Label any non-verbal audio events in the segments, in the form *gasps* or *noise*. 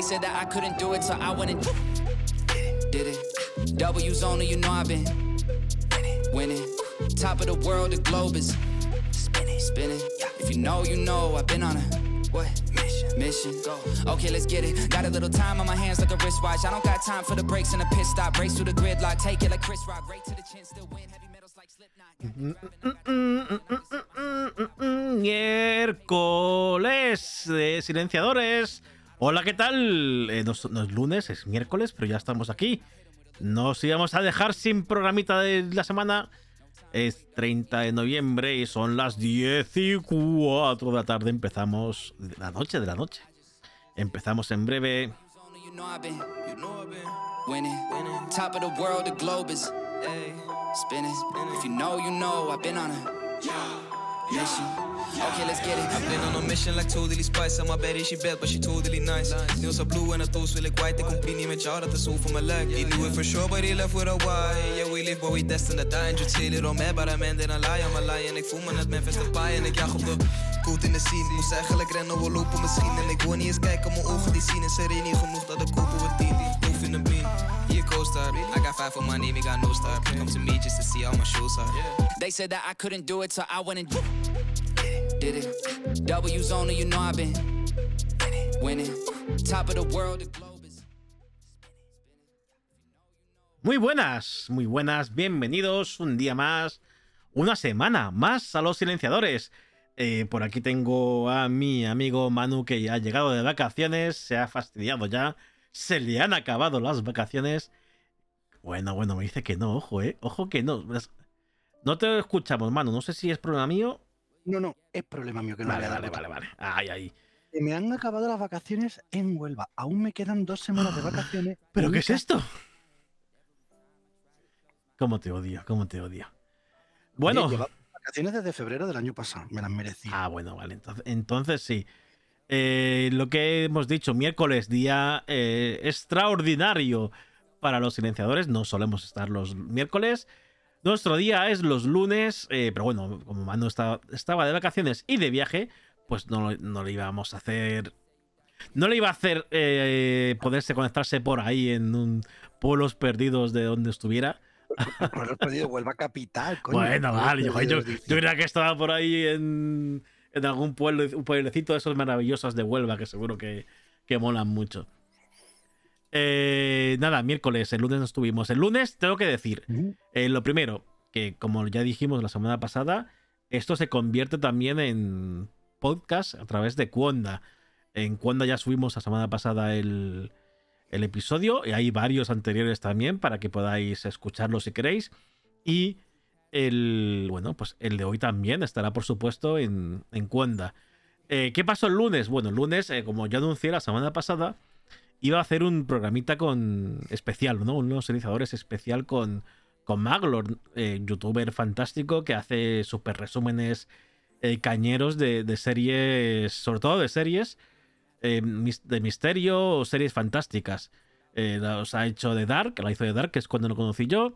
They said that I couldn't do it, so I went and did it. W's only, you know I've been winning. Top of the world, the globe is spinning, spinning. If you know, you know I've been on a what mission? Go. Okay, let's get it. Got a little time on my hands like a wristwatch. I don't got time for the breaks and the pit stop. Race through the gridlock, take it like Chris Rock. Right to the chin, still win. Heavy metals like Slipknot. Miércoles de silenciadores. Hola, ¿qué tal? Eh, no, es- lunes, es miércoles, pero ya estamos aquí. Nos íbamos a dejar sin programita de la semana. Es 30 de noviembre y son las 10 y 4 de la tarde. Empezamos de la noche de la noche. Empezamos en breve. Mission. Okay, let's get it. I've been on a mission like totally spice mijn bed is je bed, but she totally nice Nails are blue en het toast wil ik white Ik niet met jou, dat is zo voor mijn lijk He knew it for sure, but he left with a why Yeah, we live, but we destined to die En je chill it on me, but I'm ending a lie I'm a lie en ik voel me net Memphis de paai En ik jag op de coat in de scene Moest eigenlijk rennen, we lopen misschien En ik wil niet eens kijken, mijn ogen die zien En ze niet genoeg, dat ik Doof in de bean I got five for got no Come to me just to see how my shoes are They said that I couldn't do it, so I went and did it. W's only, you know I've been winning. Top of the world, the globe is. Muy buenas, muy buenas, bienvenidos un día más, una semana más a los silenciadores. Eh, por aquí tengo a mi amigo Manu que ya ha llegado de vacaciones, se ha fastidiado ya, se le han acabado las vacaciones. Bueno, bueno, me dice que no, ojo, eh, ojo que no. No te escuchamos, Manu, no sé si es problema mío. No, no, es problema mío que no Vale, dado vale, botón. vale, vale. Ay, ay. Me han acabado las vacaciones en Huelva. Aún me quedan dos semanas de vacaciones. *gasps* ¿Pero qué es esto? ¿Cómo te odio? ¿Cómo te odio? Bueno. Oye, vacaciones desde febrero del año pasado. Me las merecí. Ah, bueno, vale. Entonces, entonces sí. Eh, lo que hemos dicho, miércoles, día eh, extraordinario para los silenciadores. No solemos estar los miércoles. Nuestro día es los lunes. eh, pero bueno, como Manu estaba, estaba de vacaciones y de viaje, pues no, no le íbamos a hacer. No le iba a hacer eh, poderse conectarse por ahí en un pueblos perdidos de donde estuviera. *laughs* Pues lo he perdido Huelva capital, coño. Bueno, Pueblos vale, yo, perdidos, yo, yo creía que estaba por ahí en, en algún pueblo, un pueblecito de esos maravillosos de Huelva que seguro que, que molan mucho. Eh, nada, miércoles, el lunes no estuvimos. El lunes tengo que decir, eh, lo primero, que como ya dijimos la semana pasada, esto se convierte también en podcast a través de Cuonda. En Cuonda ya subimos la semana pasada el, el episodio y hay varios anteriores también para que podáis escucharlos si queréis. Y el, bueno, pues el de hoy también estará por supuesto en, en Cuonda. Eh, ¿Qué pasó el lunes? Bueno, el lunes, eh, como ya anuncié la semana pasada, iba a hacer un programita con especial, ¿no? Unos iniciadores especial con, con Maglor, eh, youtuber fantástico que hace super resúmenes eh, cañeros de, de series, sobre todo de series eh, de misterio o series fantásticas. Los ha hecho de Dark, la hizo de Dark, que es cuando lo conocí yo.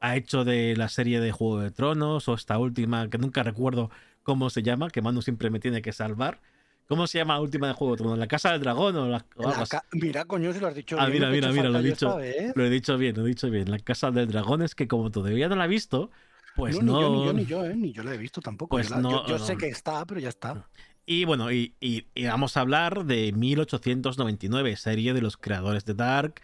Ha hecho de la serie de Juego de Tronos o esta última, que nunca recuerdo cómo se llama, que Manu siempre me tiene que salvar. ¿Cómo se llama la última de Juego? ¿La Casa del Dragón o, la- o La algo así? ca- Mira, coño, si lo has dicho Ah, bien, mira, mira, mira, lo he dicho. vez. Lo he dicho bien, lo he dicho bien. La Casa del Dragón es que como todavía no la he visto, pues no, no... Ni yo, ni yo, ni yo, ¿eh? Ni yo la he visto tampoco. Pues yo la- yo- no, yo, no. sé que está, pero ya está. Y bueno, y, y- y vamos a hablar de 1899, serie de los creadores de Dark,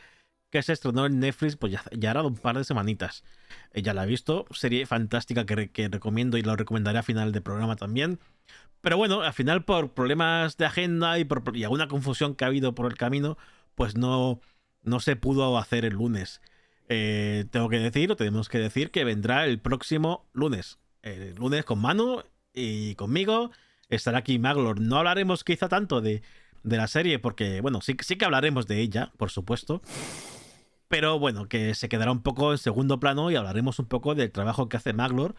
que se estrenó en Netflix, pues ya, ya era un par de semanitas. Eh, ya la he visto, serie fantástica que, que recomiendo y lo recomendaré a final de programa también. Pero bueno, al final por problemas de agenda y, por, y alguna confusión que ha habido por el camino, pues no, no se pudo hacer el lunes. Eh, tengo que decir, o tenemos que decir, que vendrá el próximo lunes. El lunes con Manu y conmigo estará aquí Maglor. No hablaremos quizá tanto de, de la serie, porque, bueno, sí, sí que hablaremos de ella, por supuesto. Pero bueno, que se quedará un poco en segundo plano y hablaremos un poco del trabajo que hace Maglor.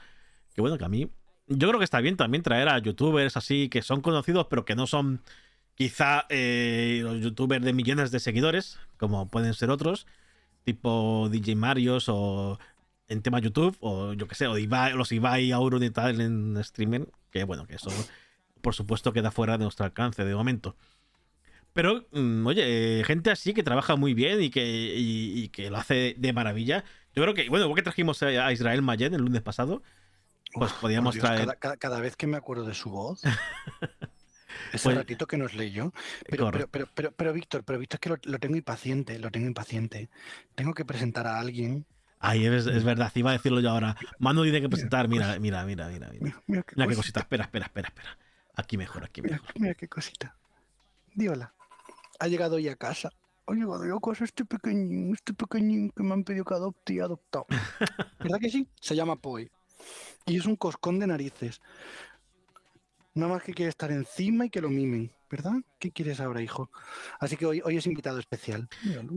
Que bueno, que a mí. Yo creo que está bien también traer a youtubers así que son conocidos, pero que no son quizá eh, los youtubers de millones de seguidores, como pueden ser otros, tipo DJ Marios o en tema YouTube, o yo que sé, o Ibai- los Ibai, Auron y tal en streaming, que bueno, que eso por supuesto queda fuera de nuestro alcance de momento. Pero, mm, oye, gente así que trabaja muy bien y que, y, y que lo hace de maravilla. Yo creo que, bueno, igual que trajimos a Israel Mayen el lunes pasado, pues Uf, podíamos Dios, traer. Cada, cada- cada vez que me acuerdo de su voz. *laughs* Ese Pues- ratito que nos leyó. Pero, pero, pero, pero, pero, Víctor, pero Víctor, es que lo, lo tengo impaciente, lo tengo impaciente. Tengo que presentar a alguien. Ay, es, es verdad, iba a decirlo yo ahora. Manu tiene que presentar, mira, mira, mira, mira, mira. Mira, mira qué, Mira qué cosita, espera, espera, espera, espera. Aquí mejor, aquí Mira, mejor. mira qué cosita. Di hola. Ha llegado hoy a casa. Ha llegado yo a casa este pequeñín, este pequeñín que me han pedido que adopte y adoptado. *laughs* ¿Verdad que sí? Se llama Poi. Y es un coscón de narices. Nada más que quiere estar encima y que lo mimen, ¿verdad? ¿Qué quieres ahora, hijo? Así que hoy, hoy es invitado especial.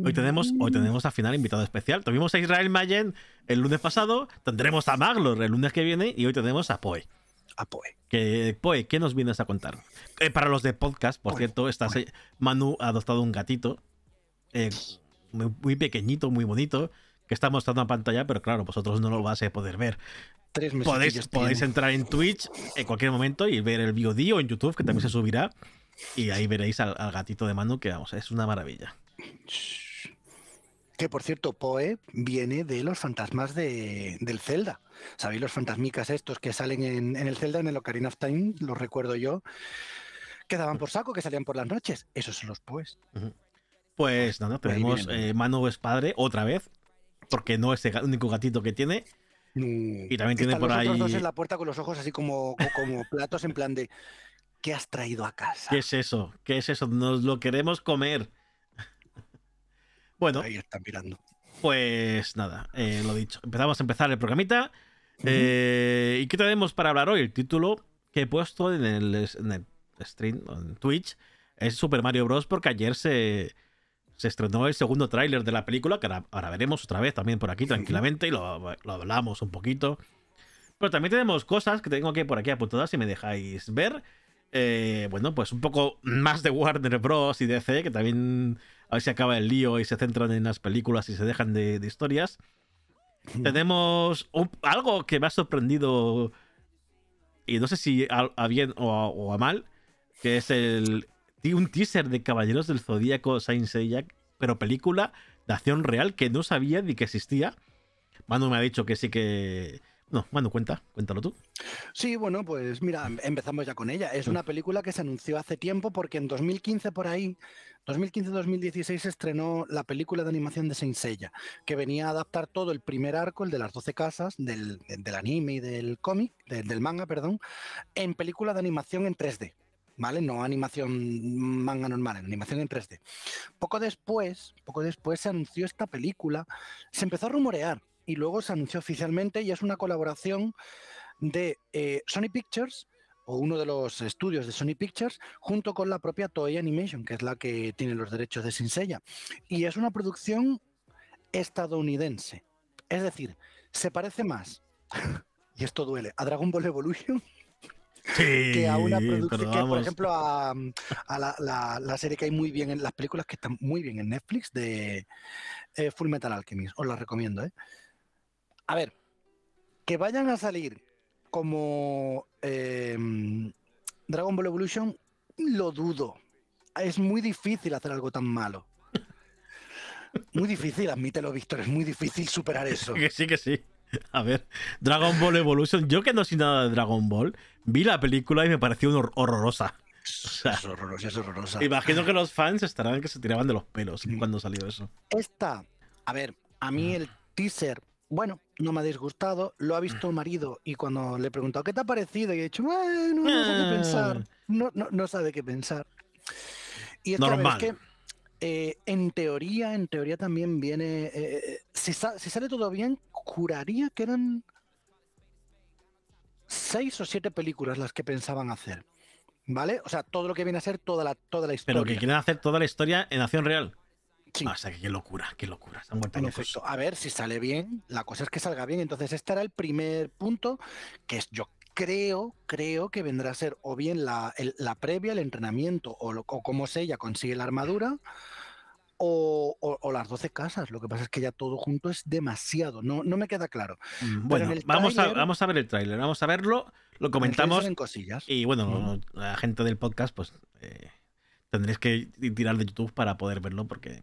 Hoy tenemos, hoy tenemos al final invitado especial. Tuvimos a Israel Mayen el lunes pasado, tendremos a Maglor el lunes que viene y hoy tenemos a Poe. A Poi. Que, Poe, ¿qué nos vienes a contar? Eh, para los de podcast, por Poe, cierto, estás, Poe. Manu ha adoptado un gatito eh, muy, muy pequeñito, muy bonito, que está mostrando en pantalla, pero claro, vosotros no lo vais a poder ver. Tres meses. Podéis, podéis entrar en Twitch en cualquier momento y ver el VOD o en YouTube, que también se subirá. Y ahí veréis al, al gatito de Manu, que vamos, es una maravilla. Que por cierto, Poe viene de los fantasmas de, del Zelda. ¿Sabéis los fantasmicas estos que salen en, en el Zelda, en el Ocarina of Time? Los recuerdo yo. Que daban por saco, que salían por las noches. Esos son los Poes. Pues nada, Ahí tenemos eh, Manu es padre otra vez, porque no es el único gatito que tiene. Y también tiene por los otros dos ahí- en la puerta con los ojos así como, co- como *laughs* platos en plan de ¿qué has traído a casa? ¿Qué es eso? ¿Qué es eso? Nos lo queremos comer. Bueno, Ahí están mirando. pues nada, eh, lo dicho. Empezamos a empezar el programita. Eh, ¿Y qué tenemos para hablar hoy? El título que he puesto en el, en el stream, en Twitch, es Super Mario Bros. porque ayer se, se estrenó el segundo tráiler de la película, que ahora, ahora veremos otra vez también por aquí tranquilamente y lo, lo hablamos un poquito. Pero también tenemos cosas que tengo que por aquí apuntadas si me dejáis ver. Eh, bueno, pues un poco más de Warner Bros. y DC, que también a ver si acaba el lío y se centran en las películas y se dejan de, de historias. *laughs* Tenemos un- algo que me ha sorprendido, y no sé si a, a bien o a, o a mal, que es el un teaser de Caballeros del Zodíaco Saint Seiya, pero película de acción real que no sabía ni que existía. Manu me ha dicho que sí que... No, Manu, cuenta, cuéntalo tú. Sí, bueno, pues mira, em- empezamos ya con ella. Es una película que se anunció hace tiempo porque en 2015 por ahí, 2015-2016 se estrenó la película de animación de Saint Seiya, que venía a adaptar todo el primer arco, el de las 12 casas, del, de- del anime y del cómic, de- del manga, perdón, en película de animación en 3D. ¿Vale? No animación manga normal, animación en 3D. Poco después, poco después se anunció esta película, se empezó a rumorear y luego se anunció oficialmente y es una colaboración de eh, Sony Pictures o uno de los estudios de Sony Pictures junto con la propia Toei Animation, que es la que tiene los derechos de Saint Seiya. Y es una producción estadounidense. Es decir, se parece más, *laughs* y esto duele, a Dragon Ball Evolution *laughs* Sí, que a una producción que, por ejemplo, a, a la, la- la serie que hay muy bien en las películas que están muy bien en Netflix de eh, Full Metal Alchemist. Os las recomiendo, ¿eh? A ver, que vayan a salir como eh, Dragon Ball Evolution, lo dudo. Es muy difícil hacer algo tan malo. Muy difícil, admítelo, Víctor, es muy difícil superar *laughs* eso. Que sí, que sí. A ver, Dragon Ball Evolution. Yo que no sé nada de Dragon Ball, vi la película y me pareció hor- horrorosa. sea, Es horrorosa, es horrorosa. Imagino que los fans estarán que se tiraban de los pelos cuando salió eso. Esta, a ver, a mí el teaser, bueno, no me ha disgustado, lo ha visto el marido y cuando le he preguntado qué te ha parecido, y he dicho, bueno, no sé qué pensar, no, no, no sabe qué pensar. Y es que, a ver, es Normal. que, eh, en teoría, en teoría también viene, eh, eh, si, sa- si sale todo bien, juraría que eran seis o siete películas las que pensaban hacer. ¿Vale? O sea, todo lo que viene a ser toda la, toda la historia. Pero que quieren hacer toda la historia en acción real. Sí. Ah, o sea, que qué locura, qué locura. Efecto, a ver si sale bien. La cosa es que salga bien. Entonces, este era el primer punto, que es yo creo, creo que vendrá a ser o bien la, el- la previa, el entrenamiento, o, lo- o cómo se ella consigue la armadura, o, o- o las 12 casas. Lo que pasa es que ya todo junto es demasiado. No, no me queda claro. Mm, Bueno, vamos, a, vamos a ver el tráiler, vamos a verlo, lo comentamos cosillas. y bueno, la gente del podcast pues eh, tendréis que tirar de YouTube para poder verlo porque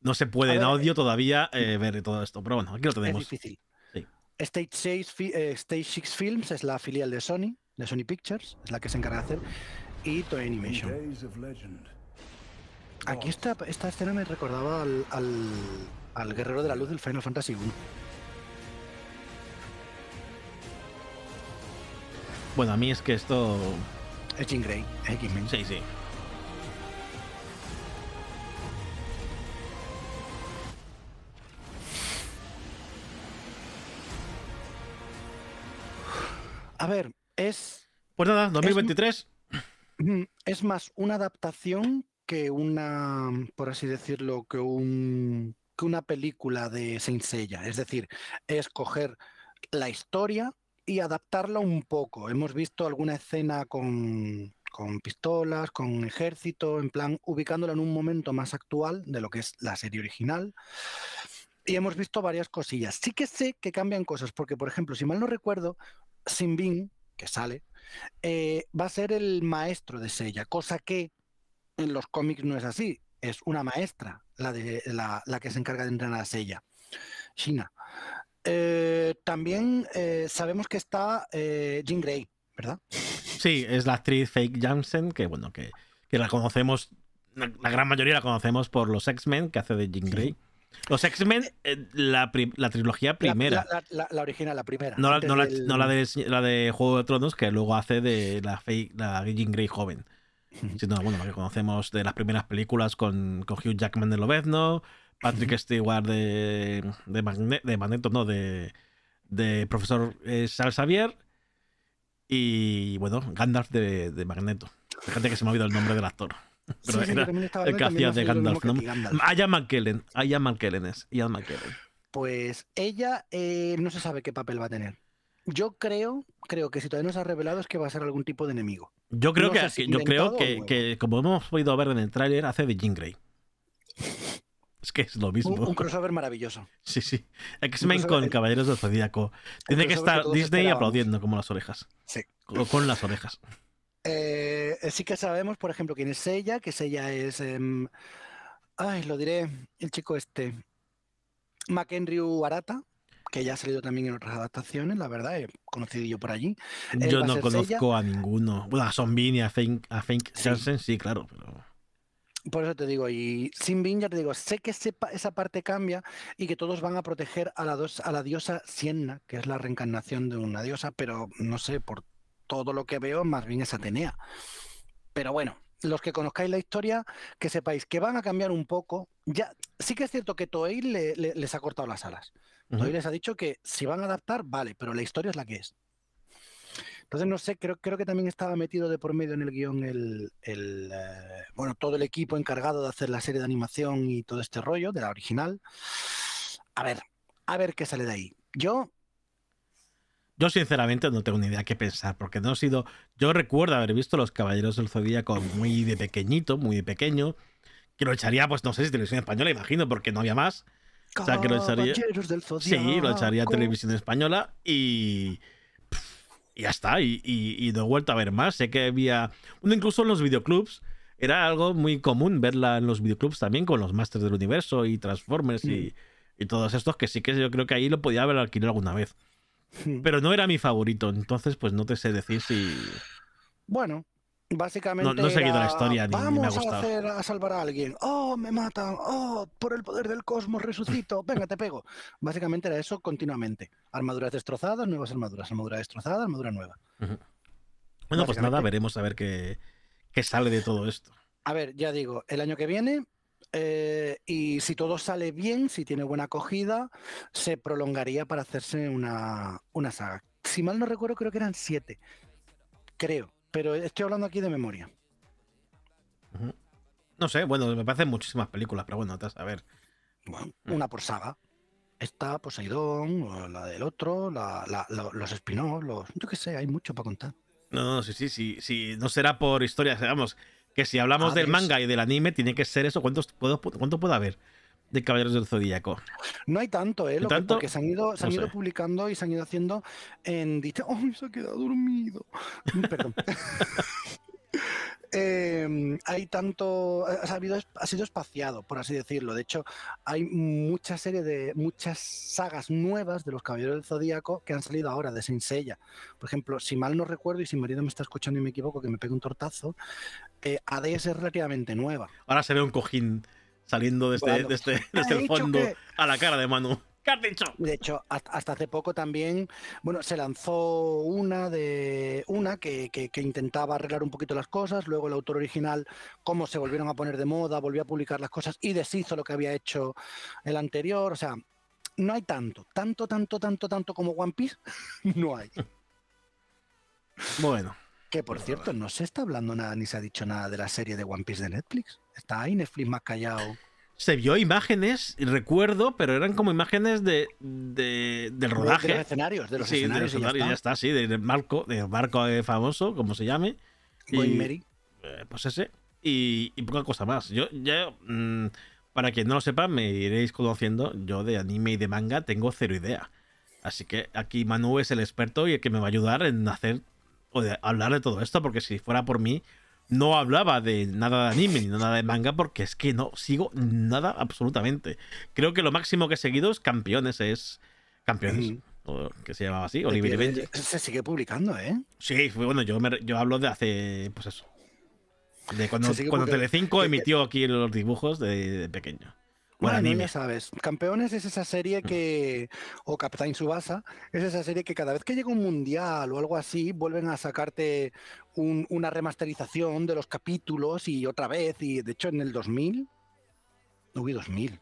no se puede en audio todavía eh, ver todo esto. Pero bueno, aquí lo Es tenemos. difícil. Sí. Stage 6, fi- eh, Stage 6 Films es la filial de Sony, de Sony Pictures, es la que se encarga de hacer, y Toei Animation. Days of legend. Aquí esta, esta escena me recordaba al, al, al Guerrero de la Luz del Final Fantasy 1. Bueno, a mí es que esto. Es Jean Grey, es X-Men. Sí, sí. A ver, es, Pues nada, 2023. mm, *clears throat* es más una adaptación que una, por así decirlo, que un que una película de Saint Seiya. Es decir, es coger la historia y adaptarla un poco. Hemos visto alguna escena con, con pistolas, con ejército, en plan ubicándola en un momento más actual de lo que es la serie original. Y hemos visto varias cosillas. Sí que sé que cambian cosas, porque, por ejemplo, si mal no recuerdo, Sinbin, que sale, eh, va a ser el maestro de Seiya, cosa que en los cómics no es así. Es una maestra la, de, la, la que se encarga de entrenar a Seiya, Shina. Eh, también eh, sabemos que está Jean Grey, ¿verdad? Sí, es la actriz Fake Jansen, que bueno, que, que la conocemos, la, la gran mayoría la conocemos por los X-Men, que hace de Jean Grey. Los X-Men, eh, la, la trilogía primera. La, la- la- la original, la primera. no, la, no, del- no de, la de Juego de Tronos, que luego hace de la, fake, la Jean Grey joven. Sino, bueno, la que conocemos de las primeras películas con, con Hugh Jackman de Lobezno, Patrick Stewart de, de, Magne- de Magneto, no, de, de Profesor eh, Charles Xavier y, bueno, Gandalf de, de Magneto. Fíjate que se me ha olvidado el nombre del actor. Pero Sí, sí, era estaba el que hacía de Gandalf. ¿no? a ti, Gandalf. Ian McKellen. Ian McKellen es. Ian McKellen. Pues ella eh, no se sabe qué papel va a tener. Yo creo, creo que si todavía no se ha revelado es que va a ser algún tipo de enemigo. Yo creo No que, si yo creo que, como hemos podido ver en el tráiler, hace de Jean Grey. *laughs* Es que es lo mismo. Un, un crossover maravilloso. Sí, sí. X-Men con el- Caballeros del Zodíaco. Tiene que estar Disney esperábamos. aplaudiendo como las orejas. Sí. O con las orejas. Eh, sí que sabemos, por ejemplo, quién es ella, que ella es. em, ay, lo diré, el chico este. McHenry Arata, que ya ha salido también en otras adaptaciones, la verdad, he conocido yo por allí. Él Yo no conozco a ninguno. Bueno, a Son Bean y a Fink, a Fink Sí. Jansen, sí, claro. Pero... Por eso te digo, y sin Bin ya te digo, sé que sepa- esa parte cambia y que todos van a proteger a la, dos- a la diosa Sienna, que es la reencarnación de una diosa, pero no sé, por todo lo que veo, más bien es Atenea. Pero bueno, los que conozcáis la historia, que sepáis que van a cambiar un poco. Ya, sí que es cierto que Toei le- le- les ha cortado las alas. Ujú. Toei les ha dicho que si van a adaptar, vale, pero la historia es la que es. Entonces, no sé, creo, creo que también estaba metido de por medio en el guion el, el, eh, bueno, todo el equipo encargado de hacer la serie de animación y todo este rollo de la original. A ver, a ver qué sale de ahí. Yo, Yo sinceramente no tengo ni idea qué pensar, porque no he sido... Yo recuerdo haber visto Los Caballeros del Zodíaco muy de pequeñito, muy de pequeño, que lo echaría, pues no sé si televisión española, imagino, porque no había más. O sea, que lo echaría- del Sí, lo echaría televisión española y... Y ya está, y, y- y no he vuelto a ver más. Sé que había... Bueno, incluso en los videoclubs era algo muy común verla en los videoclubs también con los Masters del Universo y Transformers y, y todos estos, que sí que yo creo que ahí lo podía haber alquilado alguna vez. Hmm. Pero no era mi favorito, entonces pues no te sé decir si... Bueno, básicamente. No- no he seguido la historia ni- ni me ha Vamos a, gustado". hacer, a salvar a alguien. Oh, me matan. Oh, por el poder del cosmos resucito. *laughs* Venga, te pego. Básicamente era eso continuamente. Armaduras destrozadas, nuevas armaduras. Armadura destrozada, armadura nueva. Bueno, pues nada, veremos a ver qué, qué sale de todo esto. A ver, ya digo, el año que viene. Eh, y si todo sale bien, si tiene buena acogida, se prolongaría para hacerse una, una saga. Si mal no recuerdo, creo que eran siete. Creo. Pero estoy hablando aquí de memoria. No sé, bueno, me parecen muchísimas películas, pero bueno, a ver. Bueno, Mm. una por saga. Esta, Poseidón, la del otro, la- la- lo- los spin-offs, los... Yo qué sé, hay mucho para contar. No, no, sí, sí, sí, sí. No será por historias, vamos, que si hablamos del manga y del anime, tiene que ser eso. ¿Cuántos puedo, ¿Cuánto puede haber de Caballeros del Zodíaco? No hay tanto, ¿eh? ¿Hay Lo que- tanto? porque se han ido, se han No ido sé. publicando y se han ido haciendo en... ¡Ay, se ha quedado dormido! Perdón. *laughs* eh, hay tanto, ha, habido, ha sido espaciado, por así decirlo. De hecho, hay mucha serie de, muchas sagas nuevas de los Caballeros del Zodíaco que han salido ahora de Saint Seiya. Por ejemplo, si mal no recuerdo y si mi marido me está escuchando y me equivoco, que me pegue un tortazo, eh, Hades es relativamente nueva. Ahora se ve un cojín saliendo desde, Bueno, desde, desde el fondo que- a la cara de Manu. ¿Qué has dicho? De hecho, hasta, hace poco también, bueno, se lanzó una de una que, que- que intentaba arreglar un poquito las cosas, luego el autor original, como se volvieron a poner de moda, volvió a publicar las cosas y deshizo lo que había hecho el anterior. O sea, no hay tanto, tanto, tanto, tanto, tanto como One Piece, *laughs* no hay. Bueno, Que por cierto, no se está hablando nada ni se ha dicho nada de la serie de One Piece de Netflix. Está ahí Netflix más callado. Se vio imágenes, y recuerdo, pero eran como imágenes de, de- del De los rodaje. escenarios, de los sí, de escenarios. los y ya escenarios, ya está. está, sí, del barco, del barco eh, famoso, como se llame. Y-. Eh, pues ese. Y, y poca cosa más. Yo ya, mm, para quien no lo sepa, me iréis conociendo. Yo de anime y de manga tengo cero idea. Así que aquí Manu es el experto y el que me va a ayudar en hacer o de hablar de todo esto, porque si fuera por mí, no hablaba de nada de anime ni nada de manga, porque es que no sigo nada absolutamente. Creo que lo máximo que he seguido es Campeones, es Campeones, o que se llamaba así, Oliver Benji. Se sigue publicando, ¿eh? Sí, bueno, yo, me- yo hablo de hace, pues eso. De cuando, cuando Telecinco emitió aquí los dibujos de, de pequeño. Bueno, anime. ya sabes, Campeones es esa serie que, o Captain Subasa, es esa serie que cada vez que llega un mundial o algo así, vuelven a sacarte un- una remasterización de los capítulos y otra vez, y de hecho en el 2000, uy, 2000,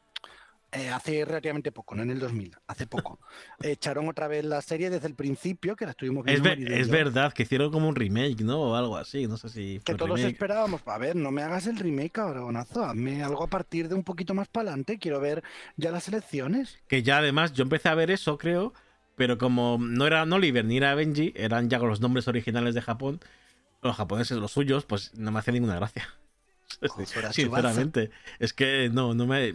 eh, hace relativamente poco, no en el 2000, hace poco, *laughs* echaron otra vez la serie desde el principio, que la estuvimos Es, viendo. ver- es yo, verdad que hicieron como un remake, ¿no? O algo así, no sé si Que todos remake. esperábamos, a ver, no me hagas el remake, cabronazo, hazme algo a partir de un poquito más para adelante, quiero ver ya las elecciones. Que ya además yo empecé a ver eso, creo, pero como no era Oliver ni era Benji, eran ya con los nombres originales de Japón, los japoneses, los suyos, pues no me hacía ninguna gracia. *laughs* Sinceramente, es que no, no me... eh,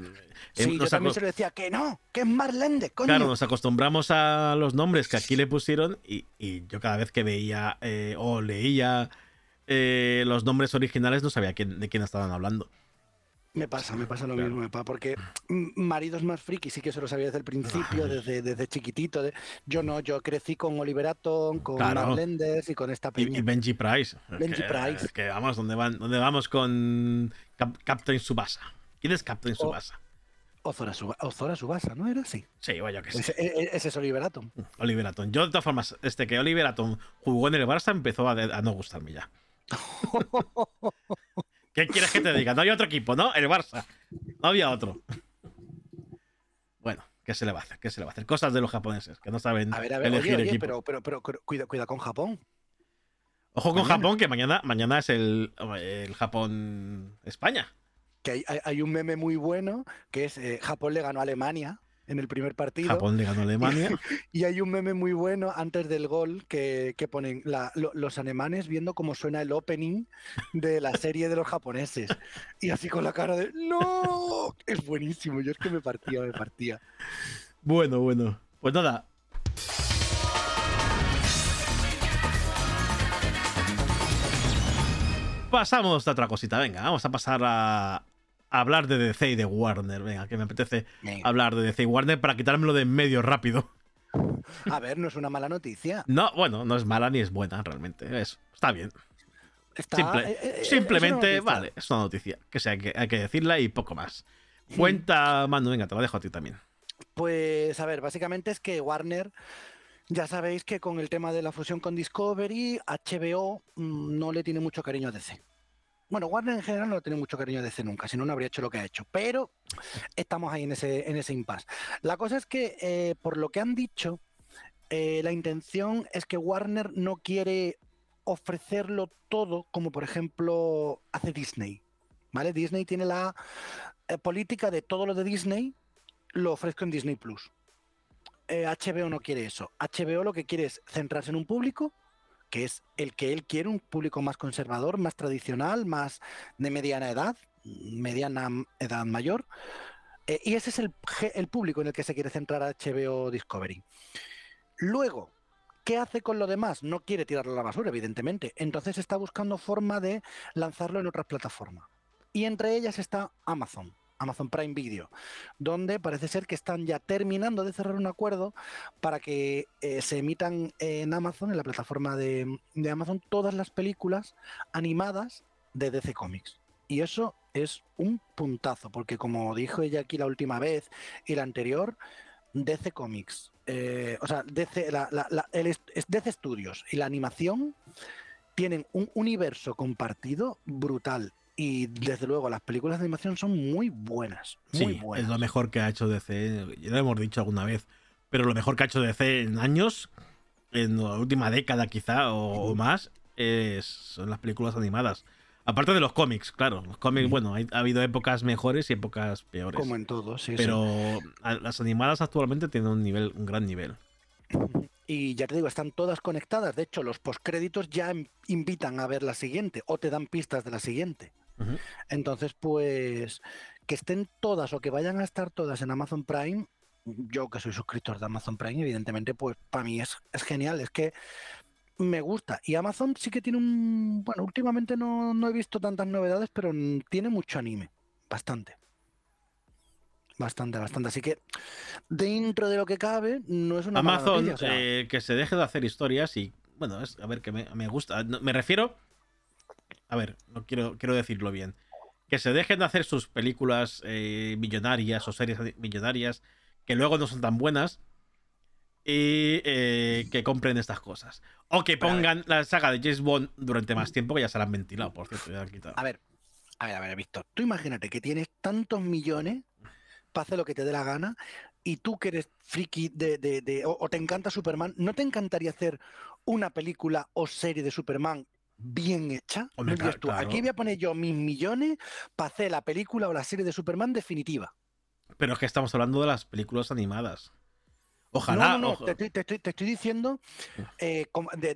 Sí, yo también se lo decía que no, que es Marlende, coño. Claro, nos acostumbramos a los nombres que aquí le pusieron y, y yo cada vez que veía eh, o leía eh, los nombres originales no sabía quién- de quién estaban hablando. Me pasa, me pasa lo Claro. mismo, pasa, porque maridos más friki sí que se lo sabía desde el principio, desde, desde chiquitito. de- yo no, yo crecí con Oliver Atom, con Claro. Marlendes y con esta peña. y Benji Price. Benji que, Price. es que vamos, ¿dónde, van, ¿dónde vamos con Cap- Captain Subasa? ¿Quién es Captain. Subasa? Ozora, Suba- Ozora Subasa, ¿no era así? Sí, vaya que sí. Ese, e- e- ese es Oliver Atom. Oliver Atom. Yo, de todas formas, este que Oliver Atom jugó en el Barça empezó a, de- a no gustarme ya. *laughs* ¿Qué quieres que te diga? No había otro equipo, ¿no? El Barça. No había otro. Bueno, ¿qué se le va a hacer? ¿Qué se le va a hacer? Cosas de los japoneses, que no saben A ver, a ver, elegir oye, oye, equipo. pero, pero, pero, pero cuida, cuida con Japón. Ojo con mañana. Japón, que mañana, mañana es el, el Japón-España. Que hay, hay- hay un meme muy bueno que es eh, Japón le ganó a Alemania en el primer partido. Japón le ganó a Alemania. *laughs* Y hay un meme muy bueno antes del gol que, que ponen la- lo- los alemanes viendo cómo suena el opening de la *laughs* serie de los japoneses. Y así con la cara de ¡No! Es buenísimo. Yo es que me partía, me partía. Bueno, bueno. Pues nada. Pasamos a otra cosita. Venga, vamos a pasar a, a hablar de DC y de Warner. Venga, que me apetece Venga. hablar de DC y Warner para quitármelo de en medio rápido. A ver, no es una mala noticia. No, bueno, no es mala ni es buena realmente. Es, está bien. Está, Simple- eh, eh, es simplemente, vale, es una noticia. Que sea, que hay que decirla y poco más. Cuenta, Manu, venga, te lo dejo a ti también. Pues a ver, básicamente es que Warner, ya sabéis que con el tema de la fusión con Discovery, HBO mm, no le tiene mucho cariño a DC. Bueno, Warner en general no tiene mucho cariño a DC nunca, si no, no habría hecho lo que ha hecho. Pero estamos ahí en ese, en ese impasse. La cosa es que, eh, por lo que han dicho, eh, la intención es que Warner no quiere ofrecerlo todo como, por ejemplo, hace Disney. ¿Vale? Disney tiene la eh, política de todo lo de Disney lo ofrezco en Disney Plus. HBO no quiere eso. HBO lo que quiere es centrarse en un público que es el que él quiere, un público más conservador, más tradicional, más de mediana edad, mediana edad mayor. Eh, y ese es el, el público en el que se quiere centrar HBO Discovery. Luego, ¿Qué hace con lo demás? No quiere tirarlo a la basura, evidentemente. Entonces está buscando forma de lanzarlo en otras plataformas. Y entre ellas está Amazon. Amazon Prime Video, donde parece ser que están ya terminando de cerrar un acuerdo para que eh, se emitan en Amazon, en la plataforma de, Amazon, todas las películas animadas de DC Comics. Y eso es un puntazo, porque como dijo ella aquí la última vez y la anterior, DC Comics, eh, o sea, DC, la- DC Studios y la animación tienen un universo compartido brutal. Y desde luego las películas de animación son muy buenas. Muy Sí, buenas. es lo mejor que ha hecho DC, ya lo hemos dicho alguna vez, pero lo mejor que ha hecho DC en años, en la última década quizá o, o más, es, son las películas animadas. Aparte de los cómics, claro. Los cómics, bueno, hay- ha habido épocas mejores y épocas peores. Como en todo, sí. pero las animadas actualmente tienen un nivel, un gran nivel. *laughs* Y ya te digo, están todas conectadas. De hecho, los postcréditos ya invitan a ver la siguiente o te dan pistas de la siguiente. Entonces, pues, que estén todas o que vayan a estar todas en Amazon Prime, yo que soy suscriptor de Amazon Prime, evidentemente, pues para mí es, es genial. Es que me gusta. Y Amazon sí que tiene un... Bueno, últimamente no, no he visto tantas novedades, pero tiene mucho anime. Bastante. Bastante, bastante. Así que dentro de lo que cabe, no es una mala Amazon, noticia, o sea, eh, que se deje de hacer historias y, bueno, es, a ver, que me, me gusta. No, me refiero, a ver, no quiero, quiero decirlo bien. Que se dejen de hacer sus películas eh, millonarias o series millonarias que luego no son tan buenas y eh, que compren estas cosas. O que pongan la saga de James Bond durante más tiempo, que ya se la han ventilado, por cierto, ya la han quitado. A ver, a ver, a ver, Víctor. Tú imagínate que tienes tantos millones para hacer lo que te dé la gana y tú que eres friki de, de- de- o, o te encanta Superman, ¿no te encantaría hacer una película o serie de Superman bien hecha? Hombre, No digas cla- tú, claro. aquí voy a poner yo mis millones para hacer la película o la serie de Superman definitiva. Pero es que estamos hablando de las películas animadas. No, Ojalá. no, no, ojo- te, estoy- te te estoy diciendo eh,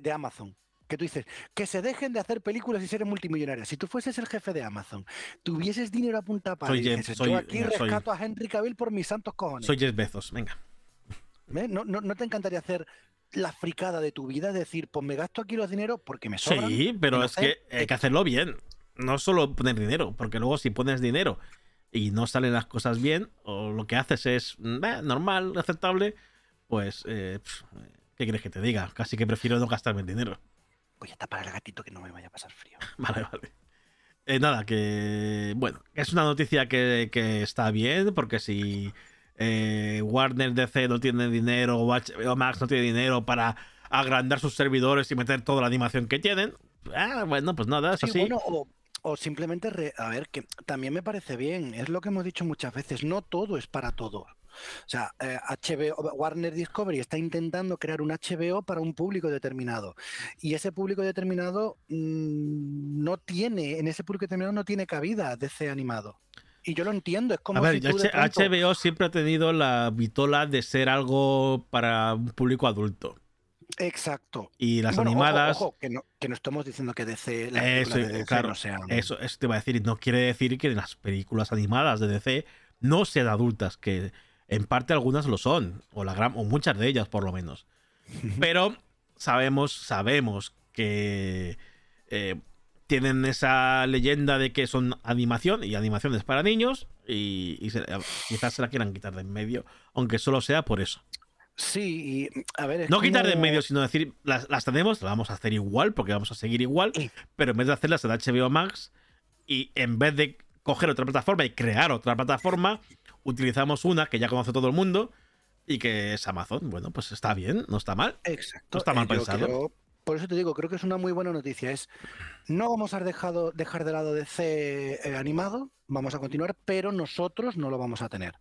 de Amazon. Que tú dices, que se dejen de hacer películas y series multimillonarias. Si tú fueses el jefe de Amazon, tuvieses dinero a punta para Soy y dijeses, soy- yo aquí soy- rescato a Henry Cavill por mis santos cojones. Soy Jeff Bezos, venga. ¿Ves? ¿No, no, no te encantaría hacer la fricada de tu vida? Decir, pues me gasto aquí los dineros porque me sobran. Sí, pero es hacer que hay que hacerlo bien. No solo poner dinero, porque luego si pones dinero y no salen las cosas bien, o lo que haces es mm, eh, normal, aceptable, pues, eh, ¿qué quieres que te diga? Casi que prefiero no gastarme el dinero. Voy a tapar el gatito que no me vaya a pasar frío. *laughs* Vale, vale. Eh, nada, que. Bueno, es una noticia que, que está bien, porque si eh, Warner DC no tiene dinero o HBO Max no tiene dinero para agrandar sus servidores y meter toda la animación que tienen, ah, bueno, pues nada, eso Sí, sí. bueno, o, o simplemente, re- a ver, que también me parece bien, es lo que hemos dicho muchas veces, no todo es para todos. O sea, eh, HBO, Warner Discovery está intentando crear un HBO para un público determinado. Y ese público determinado mm, no tiene, en ese público determinado no tiene cabida DC animado. Y yo lo entiendo, es como A ver, si tú de H- pronto- HBO siempre ha tenido la vitola de ser algo para un público adulto. Exacto. Y las Bueno, animadas. ojo, que, no, que no estamos diciendo que DC, Eso, películas de DC claro, no sean... Eso, eso te iba a decir. No quiere decir que las películas animadas de DC no sean adultas, que en parte algunas lo son, o, la gran, o muchas de ellas por lo menos. *laughs* Pero sabemos, sabemos que eh, tienen esa leyenda de que son animación y animación es para niños y, y se- quizás se la quieran quitar de en medio, aunque solo sea por eso. Sí, y a ver, No quitar de en medio, sino decir, las, las tenemos, las vamos a hacer igual, porque vamos a seguir igual, pero en vez de hacerlas en HBO Max, y en vez de coger otra plataforma y crear otra plataforma, utilizamos una que ya conoce todo el mundo y que es Amazon. Bueno, pues está bien, no está mal. Exacto. No está mal eh, yo pensado. creo- por eso te digo, creo que es una muy buena noticia. Es no vamos a dejado, dejar de lado DC eh, animado, vamos a continuar, pero nosotros no lo vamos a tener.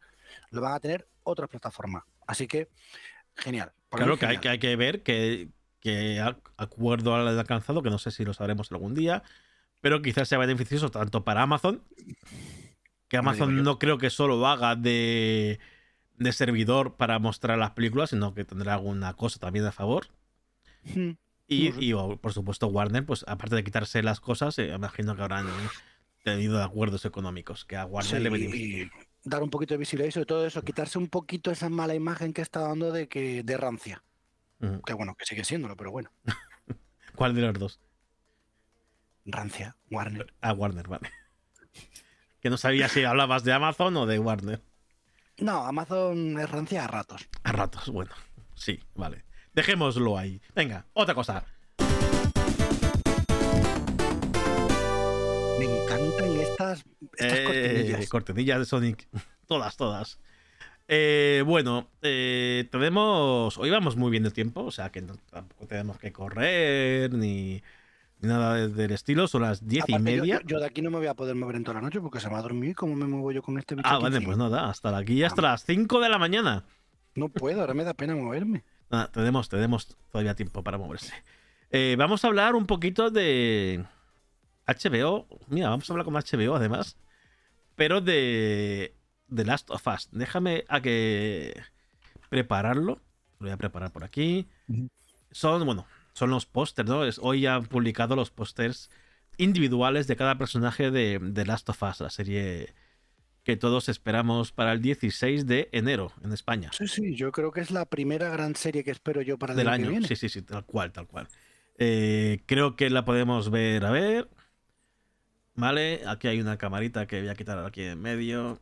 Lo van a tener otras plataformas. Así que, genial. Claro que hay, que hay que ver que, acuerdo al alcanzado, que no sé si lo sabremos algún día, pero quizás sea beneficioso tanto para Amazon, que Amazon no creo que solo lo haga de, de servidor para mostrar las películas, sino que tendrá alguna cosa también a favor. Hmm. Y, No sé. y, por supuesto Warner, pues aparte de quitarse las cosas, eh, imagino que habrán tenido acuerdos económicos que a Warner Sí, le dar un poquito de visibilidad y sobre todo eso, quitarse un poquito esa mala imagen que está dando de que de rancia. Que bueno, que sigue siéndolo, pero bueno. *laughs* ¿Cuál de los dos? Rancia, Warner. Ah, Warner, vale. Que no sabía si hablabas de Amazon o de Warner. No, Amazon es rancia a ratos. A ratos, bueno. Sí, vale. Dejémoslo ahí. Venga, otra cosa. Me encantan estas, estas Eh, cortinillas. cortinillas de Sonic. *laughs* Todas, todas. Eh, bueno, eh, tenemos. Hoy vamos muy bien de tiempo, o sea que no- tampoco tenemos que correr ni, ni nada de- del estilo. Son las diez y Aparte, yo- media. Yo, yo de aquí no me voy a poder mover en toda la noche porque se me va a dormir. ¿Cómo me muevo yo con este bicho? Ah, vale, encima? pues nada, hasta aquí hasta las 5 de la mañana. No puedo, ahora me da pena moverme. Nada, tenemos, tenemos todavía tiempo para moverse. Eh, vamos a hablar un poquito de HBO. Mira, vamos a hablar con HBO además. Pero de The Last of Us. Déjame a que prepararlo. Lo voy a preparar por aquí. Son, bueno, son los pósters, ¿no? Es- hoy han publicado los pósters individuales de cada personaje de The Last of Us, la serie que todos esperamos para el 16 de enero en España Sí, sí, yo creo que es la primera gran serie que espero yo para el del año que año. viene. Sí, sí, sí, tal cual, tal cual. Eh, creo que la podemos ver, a ver. Vale, aquí hay una camarita que voy a quitar aquí en medio.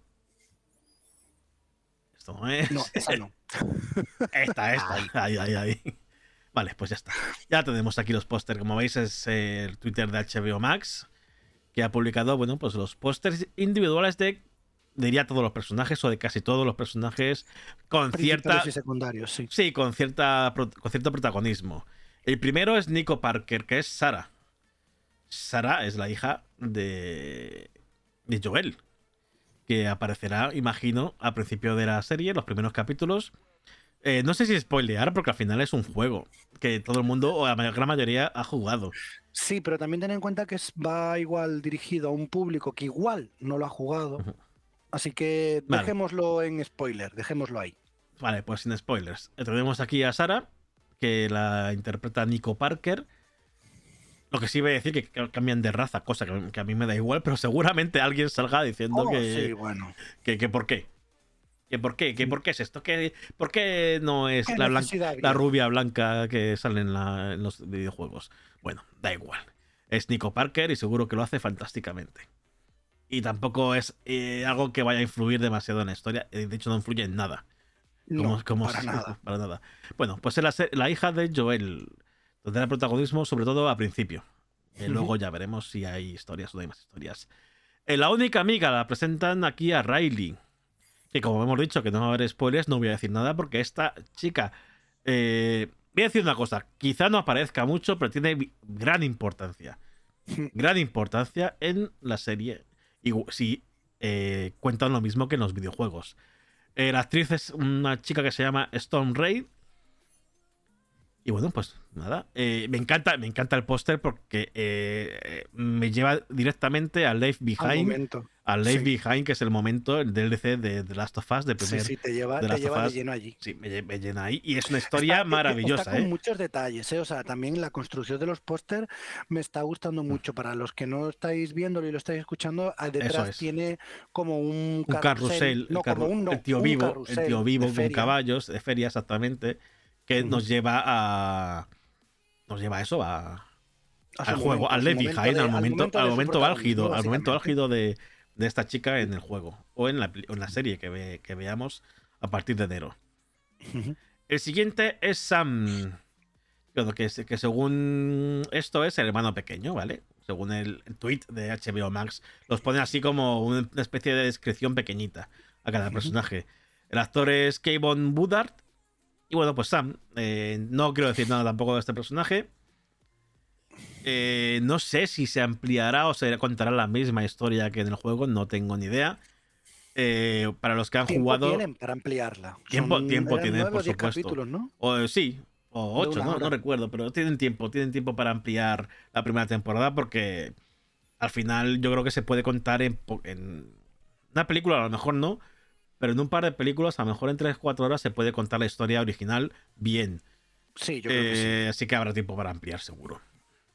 Esto no es. No, esa no. *laughs* Esta, esta. *laughs* Ahí, ahí, ahí. Vale, pues ya está. *laughs* Ya tenemos aquí los pósters. Como veis, es eh, el Twitter de HBO Max, que ha publicado, bueno, pues los pósters individuales de, diría, todos los personajes o de casi todos los personajes con cierta, y secundarios, sí. Sí, con, cierta, con cierto protagonismo. El primero es Nico Parker, que es Sara. Sara es la hija de, de Joel, que aparecerá, imagino, al principio de la serie, los primeros capítulos. Eh, no sé si spoilear, porque al final es un juego que todo el mundo, o la gran mayoría, ha jugado. Sí, pero también ten en cuenta que va igual dirigido a un público que igual no lo ha jugado. Así que Vale. dejémoslo en spoiler, dejémoslo ahí. Vale, pues sin spoilers. Tenemos aquí a Sara, que la interpreta Nico Parker. Lo que sí voy a decir que ca- cambian de raza, cosa que, que a mí me da igual, pero seguramente alguien salga diciendo Oh, que, sí, bueno. que, que por qué. ¿Que por qué? ¿Que por qué es esto? ¿Que, ¿Por qué no es ¿Qué la, rubia blanca que sale en, la- en los videojuegos? Bueno, da igual. Es Nico Parker y seguro que lo hace fantásticamente. Y tampoco es eh, algo que vaya a influir demasiado en la historia. eh, De hecho, no influye en nada. No, Como- como- para nada. *laughs* para nada. Bueno, pues es la, hija de Joel. Tendrá protagonismo, sobre todo a principio. Eh. Luego ya veremos si hay historias o no hay más historias. Eh, la única amiga la presentan aquí a Riley. Que como hemos dicho que no va a haber spoilers, no voy a decir nada porque esta chica. eh, voy a decir una cosa. Quizá no aparezca mucho, pero tiene gran importancia. *laughs* gran importancia en la serie. Y si eh, cuentan lo mismo que en los videojuegos. Eh, la actriz es una chica que se llama Storm Raid. Y bueno, pues nada. eh, me encanta, me encanta el póster porque eh, me lleva directamente a Life Al Behind. momento. A Life sí. Behind, que es el momento, el DLC de The Last of Us, de Sí, primer. sí, te lleva, de te lleva de lleno allí. Sí, me, lle- me llena ahí. Y es una historia Está- maravillosa, está con ¿eh? muchos detalles, ¿eh? O sea, también la construcción de los póster me está gustando mucho. Para los que no estáis viéndolo y lo estáis escuchando, detrás es. tiene como un Un carrusel, no, el, carru- como un, no, el tío un vivo, el tío vivo con feria. caballos, de feria exactamente, que nos lleva a. Nos lleva a eso, a, al juego, momento, al momento Behind, al momento, al momento álgido, al momento álgido de, de esta chica en el juego, o en la, o en la serie que, ve- que veamos a partir de enero. El siguiente es Sam. Que, que según esto es el hermano pequeño, ¿vale? Según el, el tweet de HBO Max, los pone así como una especie de descripción pequeñita a cada personaje. El actor es Kayvon Woodard. Y bueno, pues Sam. eh, no quiero decir nada tampoco de este personaje. Eh, no sé si se ampliará o se contará la misma historia que en el juego, no tengo ni idea. Eh, para los que han Tiempo jugado. tienen para ampliarla. Tiempo- Son- tiempo tienen, nueve o por diez supuesto. capítulos, ¿no? O eh, sí, o De ocho, una no, hora. no recuerdo, pero tienen tiempo, tienen tiempo para ampliar la primera temporada porque al final yo creo que se puede contar en, una película, a lo mejor no, pero en un par de películas, a lo mejor en 3-4 horas se puede contar la historia original bien. Sí, yo creo que sí. Así que habrá tiempo para ampliar, seguro.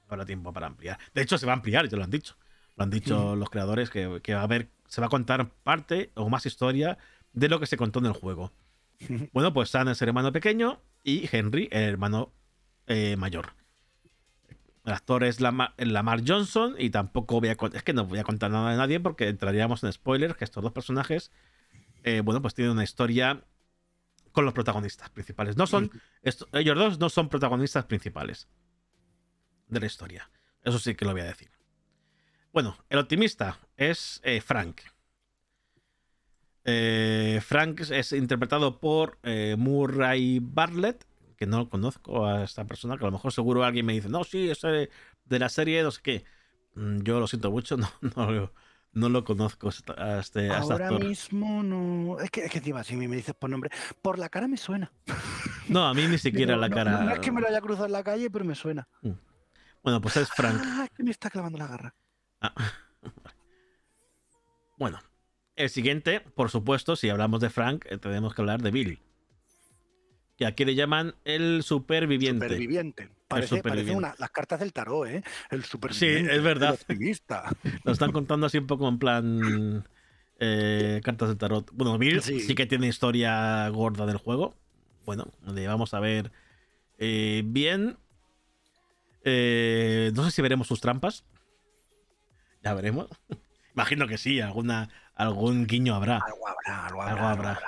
Habrá tiempo para ampliar. De hecho, se va a ampliar, ya lo han dicho. Lo han dicho los creadores que, que va a haber, se va a contar parte o más historia de lo que se contó en el juego. *laughs* Bueno, pues Sam es el hermano pequeño y Henry, el hermano eh, mayor. El actor es Lamar Johnson y tampoco voy a es que no voy a contar nada de nadie porque entraríamos en spoilers que estos dos personajes, eh, bueno, pues tienen una historia con los protagonistas principales. No son, ellos dos no son protagonistas principales de la historia. Eso sí que lo voy a decir. Bueno, el optimista es eh, Frank. Eh, Frank es interpretado por eh, Murray Bartlett, que no conozco a esta persona, que a lo mejor seguro alguien me dice, no, sí, es de la serie, no sé qué. Mm, yo lo siento mucho, *laughs* no, no, lo conozco a este, Ahora mismo no. Es que, es que encima, si me dices por nombre, por la cara me suena. No, a mí ni siquiera *laughs* la cara. No, es que me lo haya cruzado en la calle, pero me suena. Mm. Bueno, pues es Frank. Ah, que me está clavando la garra. Ah. *laughs* Bueno, el siguiente, por supuesto, si hablamos de Frank, eh, tenemos que hablar de Bill. Que aquí le llaman el superviviente. Superviviente. Parece, una, las cartas del tarot, ¿eh? El superviviente. Sí, es verdad. *laughs* Lo están contando así un poco en plan eh, cartas del tarot. Bueno, Bill sí. que tiene historia gorda del juego. Bueno, le vamos a ver eh, bien. No sé si veremos sus trampas. Ya veremos. *laughs* Imagino que sí, alguna, algún guiño habrá. Algo habrá, algo habrá.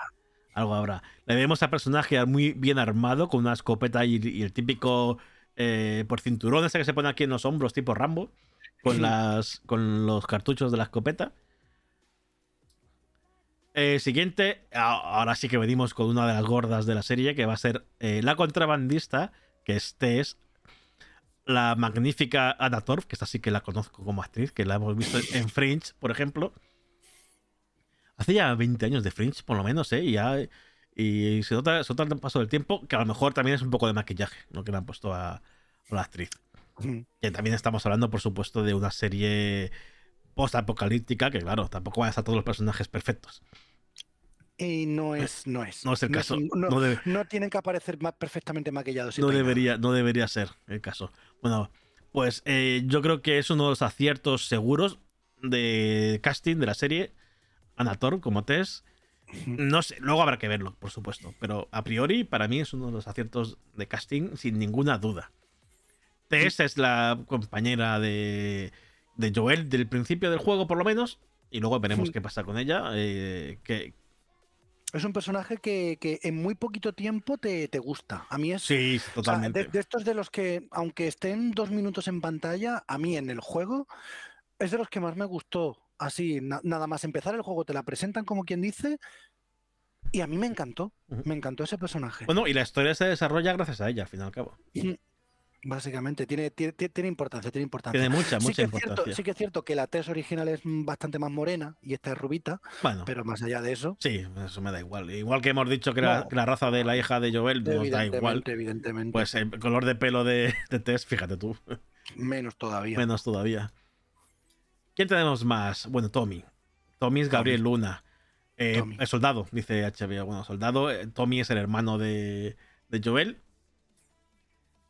Algo habrá. Le vemos a personaje muy bien armado, con una escopeta y, el típico eh, por cinturón ese que se pone aquí en los hombros, tipo Rambo, con, las, con los cartuchos de la escopeta. Eh, siguiente, ahora sí que venimos con una de las gordas de la serie, que va a ser eh, la contrabandista, que este es la magnífica Anna Torf, que esta sí que la conozco como actriz, que la hemos visto en Fringe, por ejemplo. Hace ya 20 años de Fringe, por lo menos, ¿eh? Y, ya, y se nota, se nota el paso del tiempo, que a lo mejor también es un poco de maquillaje, lo que le han puesto a, la actriz. Que también estamos hablando, por supuesto, de una serie post-apocalíptica, que claro, tampoco van a estar todos los personajes perfectos. Y no es, no es. No es el caso. No, tienen que aparecer perfectamente maquillados. No debería, no debería ser el caso. Bueno, pues eh, yo creo que es uno de los aciertos seguros de casting de la serie. Anator como Tess. No sé, luego habrá que verlo, por supuesto. Pero a priori, para mí es uno de los aciertos de casting, sin ninguna duda. Tess es la compañera de, de Joel del principio del juego, por lo menos. Y luego veremos qué pasa con ella. Eh, es un personaje que, en muy poquito tiempo te, gusta. A mí es. Sí, totalmente. de, estos de los que, aunque estén dos minutos en pantalla, a mí en el juego es de los que más me gustó. Así, nada más empezar el juego, te la presentan como quien dice. Y a mí me encantó. Me encantó ese personaje. Bueno, y la historia se desarrolla gracias a ella, al fin y al cabo. Básicamente, tiene, tiene, importancia, tiene importancia. Tiene mucha, mucha importancia. cierto, sí que es cierto que la test original es bastante más morena y esta es rubita, bueno, pero más allá de eso... Sí, eso me da igual. Igual que hemos dicho que, la, raza de la hija de Joel nos da igual. Evidentemente. Pues el color de pelo de, de Tess, fíjate tú. Menos todavía. Menos todavía. ¿Quién tenemos más? Bueno, Tommy. Tommy es Gabriel Luna. Eh, el soldado, dice HBO. Bueno, soldado. Eh, Tommy es el hermano de, de Joel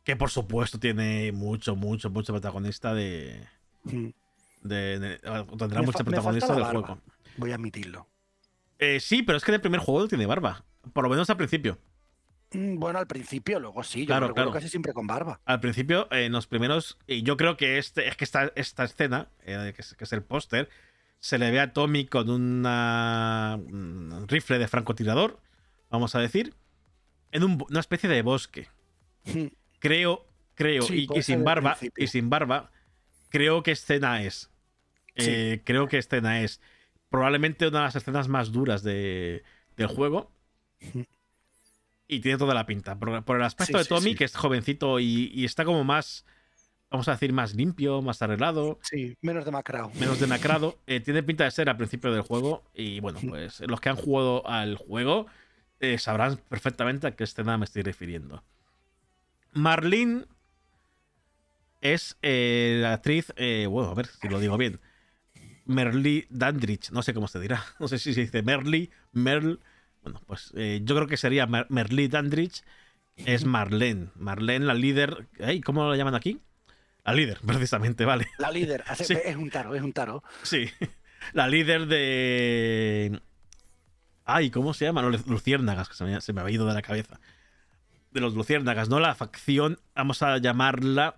que por supuesto tiene mucho, mucho, mucho protagonista de. De, ah, tendrá mucho protagonista del juego. Voy a admitirlo. Eh, sí, pero es que en el primer juego no tiene barba. Por lo menos al principio. Mm, bueno, al principio, luego sí, yo claro, lo claro. casi siempre con barba. Al principio, en los primeros. Y yo creo que este, es que esta, esta escena, eh, que, es, el póster, se le ve a Tommy con una, un rifle de francotirador, vamos a decir, en una especie de bosque. Mm creo, creo, y, sin barba, y sin barba, creo que escena es. Eh, creo que escena es probablemente una de las escenas más duras de, del juego. Y tiene toda la pinta. Por, el aspecto de Tommy, que es jovencito y, está como más, vamos a decir, más limpio, más arreglado. Sí, menos demacrado. Menos demacrado. Eh, tiene pinta de ser al principio del juego. Y bueno, pues los que han jugado al juego eh, sabrán perfectamente a qué escena me estoy refiriendo. Marlene es eh, la actriz, eh, bueno, a ver si lo digo bien. Merly Dandridge, no sé cómo se dirá. *laughs* No sé si se dice Merly, Merl. Bueno, pues eh, yo creo que sería Merly Dandridge. Es Marlene. Marlene, la líder. ¿Cómo la llaman aquí? La líder, *laughs* precisamente, vale. La líder, es un taro, es un taro. Sí. La líder de. Ay, ¿cómo se llama? Luciérnagas, que se me, se me ha ido de la cabeza. De los luciérnagas, ¿no? La facción, vamos a llamarla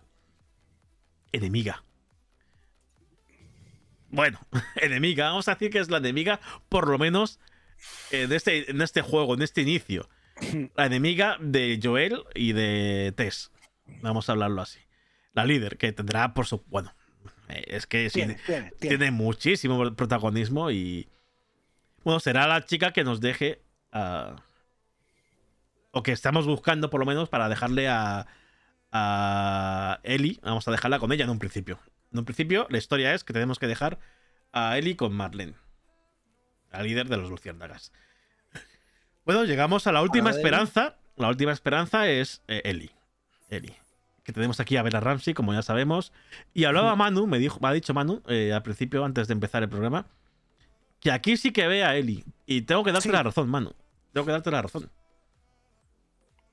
enemiga. Bueno, *laughs* enemiga, vamos a decir que es la enemiga, por lo menos en este, en este juego, en este inicio. *clears throat* La enemiga de Joel y de Tess. Vamos a hablarlo así. La líder, que tendrá por su. Bueno, eh, es que tiene, tiene, muchísimo protagonismo y. Bueno, será la chica que nos deje. O que estamos buscando, por lo menos, para dejarle a. A Ellie. Vamos a dejarla con ella en un principio. En un principio, la historia es que tenemos que dejar a Ellie con Marlene. La líder de los Luciérnagas. Bueno, llegamos a la última esperanza. La última esperanza es eh, Ellie. Ellie que tenemos aquí a Bella Ramsey, como ya sabemos. Y hablaba Manu, me, dijo, me ha dicho Manu eh, al principio, antes de empezar el programa, que aquí sí que ve a Eli. Y tengo que darte la razón, Manu. Tengo que darte la razón.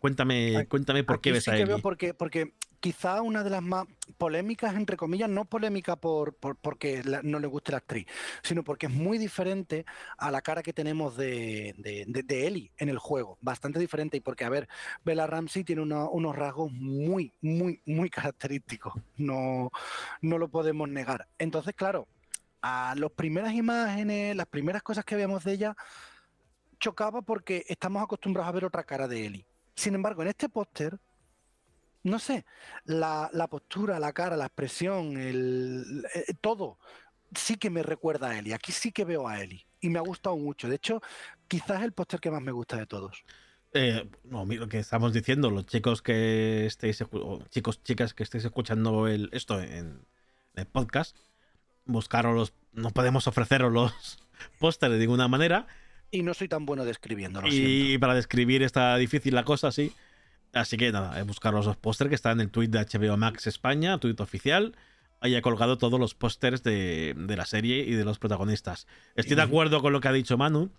Cuéntame, cuéntame por qué ves a Eli. porque, porque quizá una de las más polémicas, entre comillas, no polémica por, porque no le guste la actriz, sino porque es muy diferente a la cara que tenemos de, de, Ellie en el juego, bastante diferente, y porque, a ver, Bella Ramsey tiene unos rasgos muy, muy, muy característicos, no, no lo podemos negar. Entonces, claro, a las primeras imágenes, las primeras cosas que veíamos de ella, chocaba porque estamos acostumbrados a ver otra cara de Ellie. Sin embargo, en este póster no sé, la, postura, la cara, la expresión, el, eh, todo, sí que me recuerda a Eli. Aquí sí que veo a Eli. Y me ha gustado mucho. De hecho, quizás el póster que más me gusta de todos. Eh, no, lo que estamos diciendo, los chicos que estéis, chicos, chicas que estéis escuchando el, esto en el podcast, buscaros los, no podemos ofreceros los *laughs* pósteres de ninguna manera. Y no soy tan bueno describiéndolo. Y para describir está difícil la cosa, sí. Así que nada, buscar los dos pósters que están en el tweet de HBO Max España, tweet oficial. Ahí he colgado todos los pósters de, la serie y de los protagonistas. Estoy de acuerdo con lo que ha dicho Manu.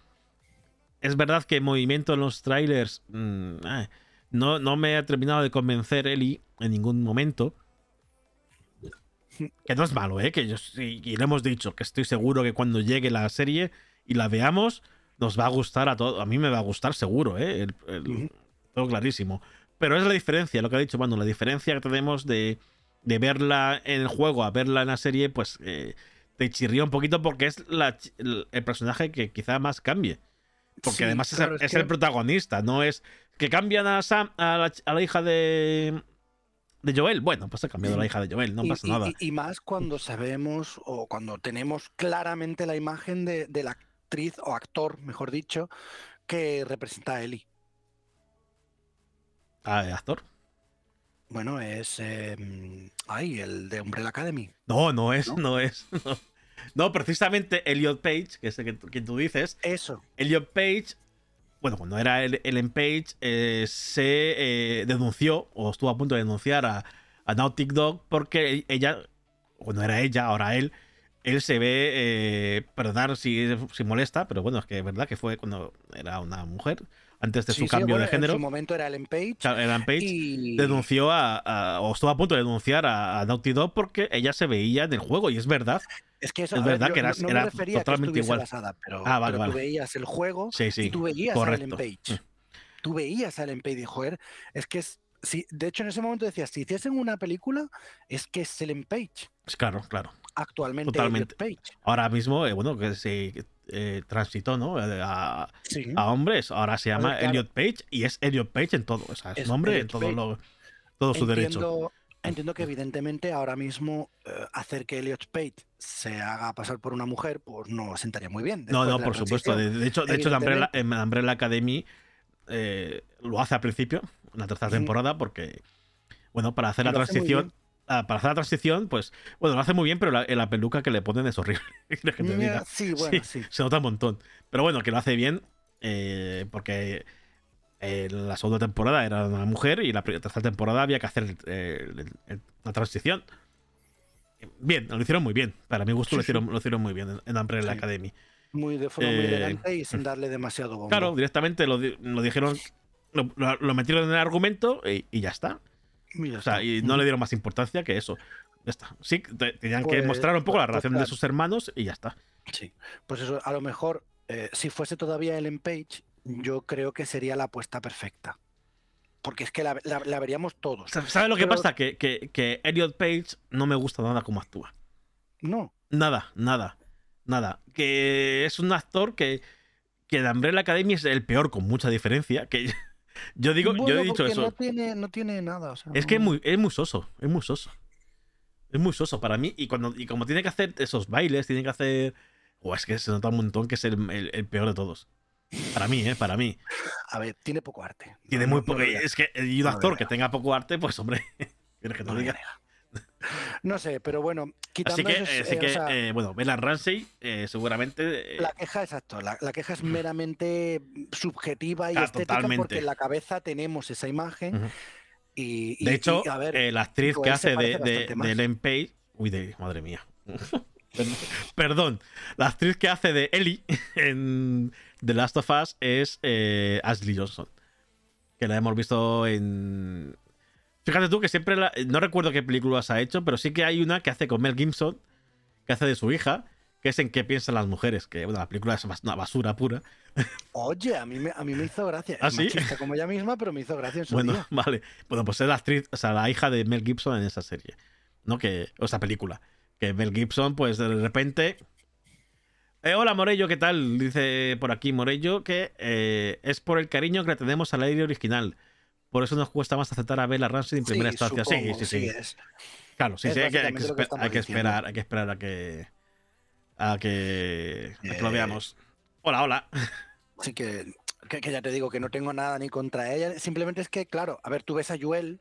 Es verdad que el movimiento en los trailers mm, eh, no, no me ha terminado de convencer Eli en ningún momento. Que no es malo, ¿eh? Que yo, y, lo hemos dicho, que estoy seguro que cuando llegue la serie y la veamos, nos va a gustar a todos. A mí me va a gustar seguro, ¿eh? todo clarísimo. Pero es la diferencia, lo que ha dicho Manu, la diferencia que tenemos de, verla en el juego a verla en la serie, pues eh, te chirría un poquito porque es el, personaje que quizá más cambie. Porque además es, el protagonista, no es que cambian a Sam, a la, hija de, de Joel. Bueno, pues ha cambiado la hija de Joel, no pasa nada. Y, más cuando sabemos o cuando tenemos claramente la imagen de, de la actriz o actor, mejor dicho, que representa a Ellie. Ah, actor. Bueno, es. Em, ay, el de Umbrella Academy. No, no es, no, es. *laughs* No. precisamente Elliot Page, que es el que, tú dices. Eso. Elliot Page, bueno, cuando era Ellen Page, eh, se eh, denunció, o estuvo a punto de denunciar a, a Naughty Dog porque ella, cuando era ella, ahora él, él se ve, eh, perdón si, si molesta, pero bueno, es que es verdad que fue cuando era una mujer, antes de su cambio de género. En su momento era Ellen Page. Ellen Page denunció a, o estuvo a punto de denunciar a, Naughty Dog porque ella se veía en el juego y es verdad. Es que eso es verdad que era, totalmente igual. pero, ah, vale, tú veías el juego y tú veías a Ellen Page. Mm. Tú veías a Ellen Page y joder, es que es, si, de hecho en ese momento decías, si hiciesen una película, es que es Ellen Page. Claro, claro. Actualmente Totalmente. Page. Ahora mismo, eh, bueno, que se eh, transitó ¿no? Eh, a, hombres. Ahora se llama Elliot Page y es Elliot Page en todo. O sea, es, nombre en todo, lo, todo su derecho. Entiendo que evidentemente ahora mismo eh, hacer que Elliot Page se haga pasar por una mujer, pues no sentaría muy bien. No, no, por supuesto. De, hecho, de hecho en Umbrella, Academy lo hace al principio, en la tercera temporada, porque, bueno, para hacer la transición para hacer la transición, pues, bueno, lo hace muy bien, pero la, peluca que le ponen es horrible. *laughs* sí, bueno, sí, Se nota un montón. Pero bueno, que lo hace bien, eh, porque en la segunda temporada era una mujer y la tercera temporada había que hacer la transición. Bien, lo hicieron muy bien. Para mi gusto lo, hicieron, lo hicieron muy bien en, Umbrella Academy. Muy de forma muy eh, elegante y sin darle demasiado bombo. Claro, directamente lo, dijeron, lo, metieron en el argumento y ya está o sea, y no le dieron más importancia que eso. Ya está. Sí, tenían que pues, mostrar un poco la relación de sus hermanos y ya está. Sí. Pues eso, a lo mejor, eh, si fuese todavía Ellen Page, yo creo que sería la apuesta perfecta. porque es que la, la- la veríamos todos. ¿Sabes lo que pasa? Que, que, que Elliot Page no me gusta nada cómo actúa. No, Nada, nada, nada. Que es un actor que, que de Umbrella Academy es el peor, con mucha diferencia. Que yo digo, yo he dicho eso. No tiene, no tiene nada. o sea, Es que es muy, es muy soso, es muy soso. Es muy soso para mí. Y, cuando, y como tiene que hacer esos bailes, tiene que hacer. O es que se nota un montón que es el, el- el peor de todos. Para mí, ¿eh? Para mí. A ver, tiene poco arte. Tiene No, muy poco. es que y un actor que tenga poco arte, pues hombre. *laughs* ¿Quieres que te no lo diga? No sé, pero bueno, quitando Así que, esos, eh, así eh, o que sea, eh, bueno, Bella Ramsey eh, seguramente. La queja, exacto. La, la queja es meramente subjetiva y Claro, estética totalmente. porque en la cabeza tenemos esa imagen. Y, y- de hecho, y, a ver, la actriz que hace de, de, de. Ellen Page. Uy, de. Madre mía. *laughs* Perdón-. La actriz que hace de Ellie *laughs* en The Last of Us es Ashley Johnson. Que la hemos visto en. Fíjate tú que siempre. la- No recuerdo qué películas ha hecho, pero sí que hay una que hace con Mel Gibson, que hace de su hija, que es en qué piensan las mujeres. Que bueno, la película es una basura pura. *laughs* Oye, a mí me, a mí me hizo gracia. ¿Ah, es sí? machista como ella misma, pero me hizo gracia en su Bueno, día. *laughs* vale. Bueno, pues es la actriz, o sea, la hija de Mel Gibson en esa serie. ¿No? Que, o esa película. Que Mel Gibson, pues de repente. Eh, hola Morello, ¿qué tal? Dice por aquí Morello que eh, es por el cariño que le tenemos al aire original. Por eso nos cuesta más aceptar a Bella Ramsey en primera instancia. Sí, supongo, sí, sí. es. Claro, sí, Es sí, hay que, hay que básicamente lo que esper- hay que estamos esperar, hay que esperar a que. a que, a que lo Eh. veamos. Hola, hola. Así que, que, ya te digo que no tengo nada ni contra ella. Simplemente es que, claro, a ver, tú ves a Joel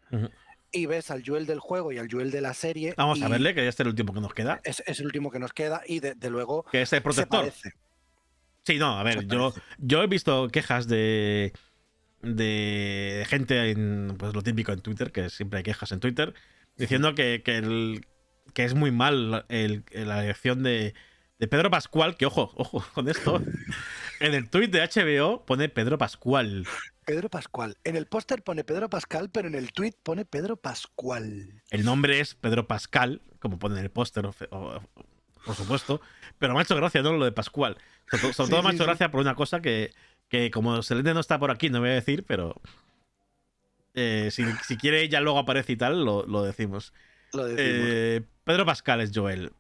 y ves al Joel del juego y al Joel de la serie. Vamos a verle, que ya es el último que nos queda. Es, es el último que nos queda y de, de luego Que es el protector. Sí, no, a ver, yo, yo he visto quejas de, de gente en pues lo típico en Twitter, que siempre hay quejas en Twitter, diciendo que, que, el- que es muy mal el- la elección de, de Pedro Pascual, que ojo, ojo con esto. *laughs* En el tweet de HBO pone Pedro Pascual. Pedro Pascual. En el póster pone Pedro Pascal, pero en el tweet pone Pedro Pascual. El nombre es Pedro Pascal, como pone en el póster, por supuesto. Pero me ha hecho gracia, ¿no? Lo de Pascual. Sobre, todo- sobre Sí, todo me ha hecho sí. gracia por una cosa que, que como Selene no está por aquí, no voy a decir, pero. eh, si, si quiere ella luego aparece y tal, lo, lo decimos. Lo decimos. Eh, Pedro Pascal es Joel.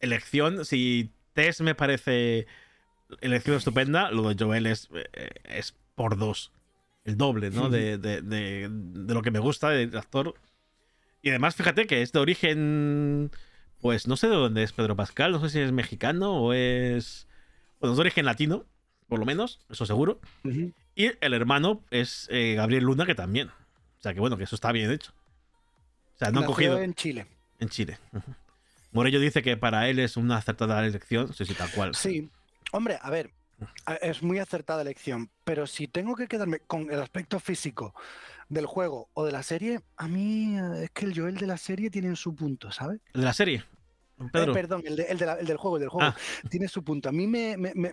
Elección, si Tess me parece elección estupenda, lo de Joel es, eh, es por dos. El doble, ¿no? De, de- de- de lo que me gusta del actor. Y además, fíjate que es de origen. Pues no sé de dónde es Pedro Pascal, no sé si es mexicano o es. Bueno, es de origen latino, por lo menos, eso seguro. Y el hermano es eh, Gabriel Luna, que también. O sea que bueno, que eso está bien hecho. O sea, no han cogido en Chile. en Chile. Ujú. Morello dice que para él es una acertada elección. Sí, sí, tal cual. Sí. Hombre, a ver, es muy acertada elección, pero si tengo que quedarme con el aspecto físico del juego o de la serie, a mí eh, es que el Joel de la serie tiene su punto, ¿sabes? El de la serie. Pedro. Eh, perdón, el, de- el de la- el del juego, el del juego. Ah. Tiene su punto. A mí me, me- me-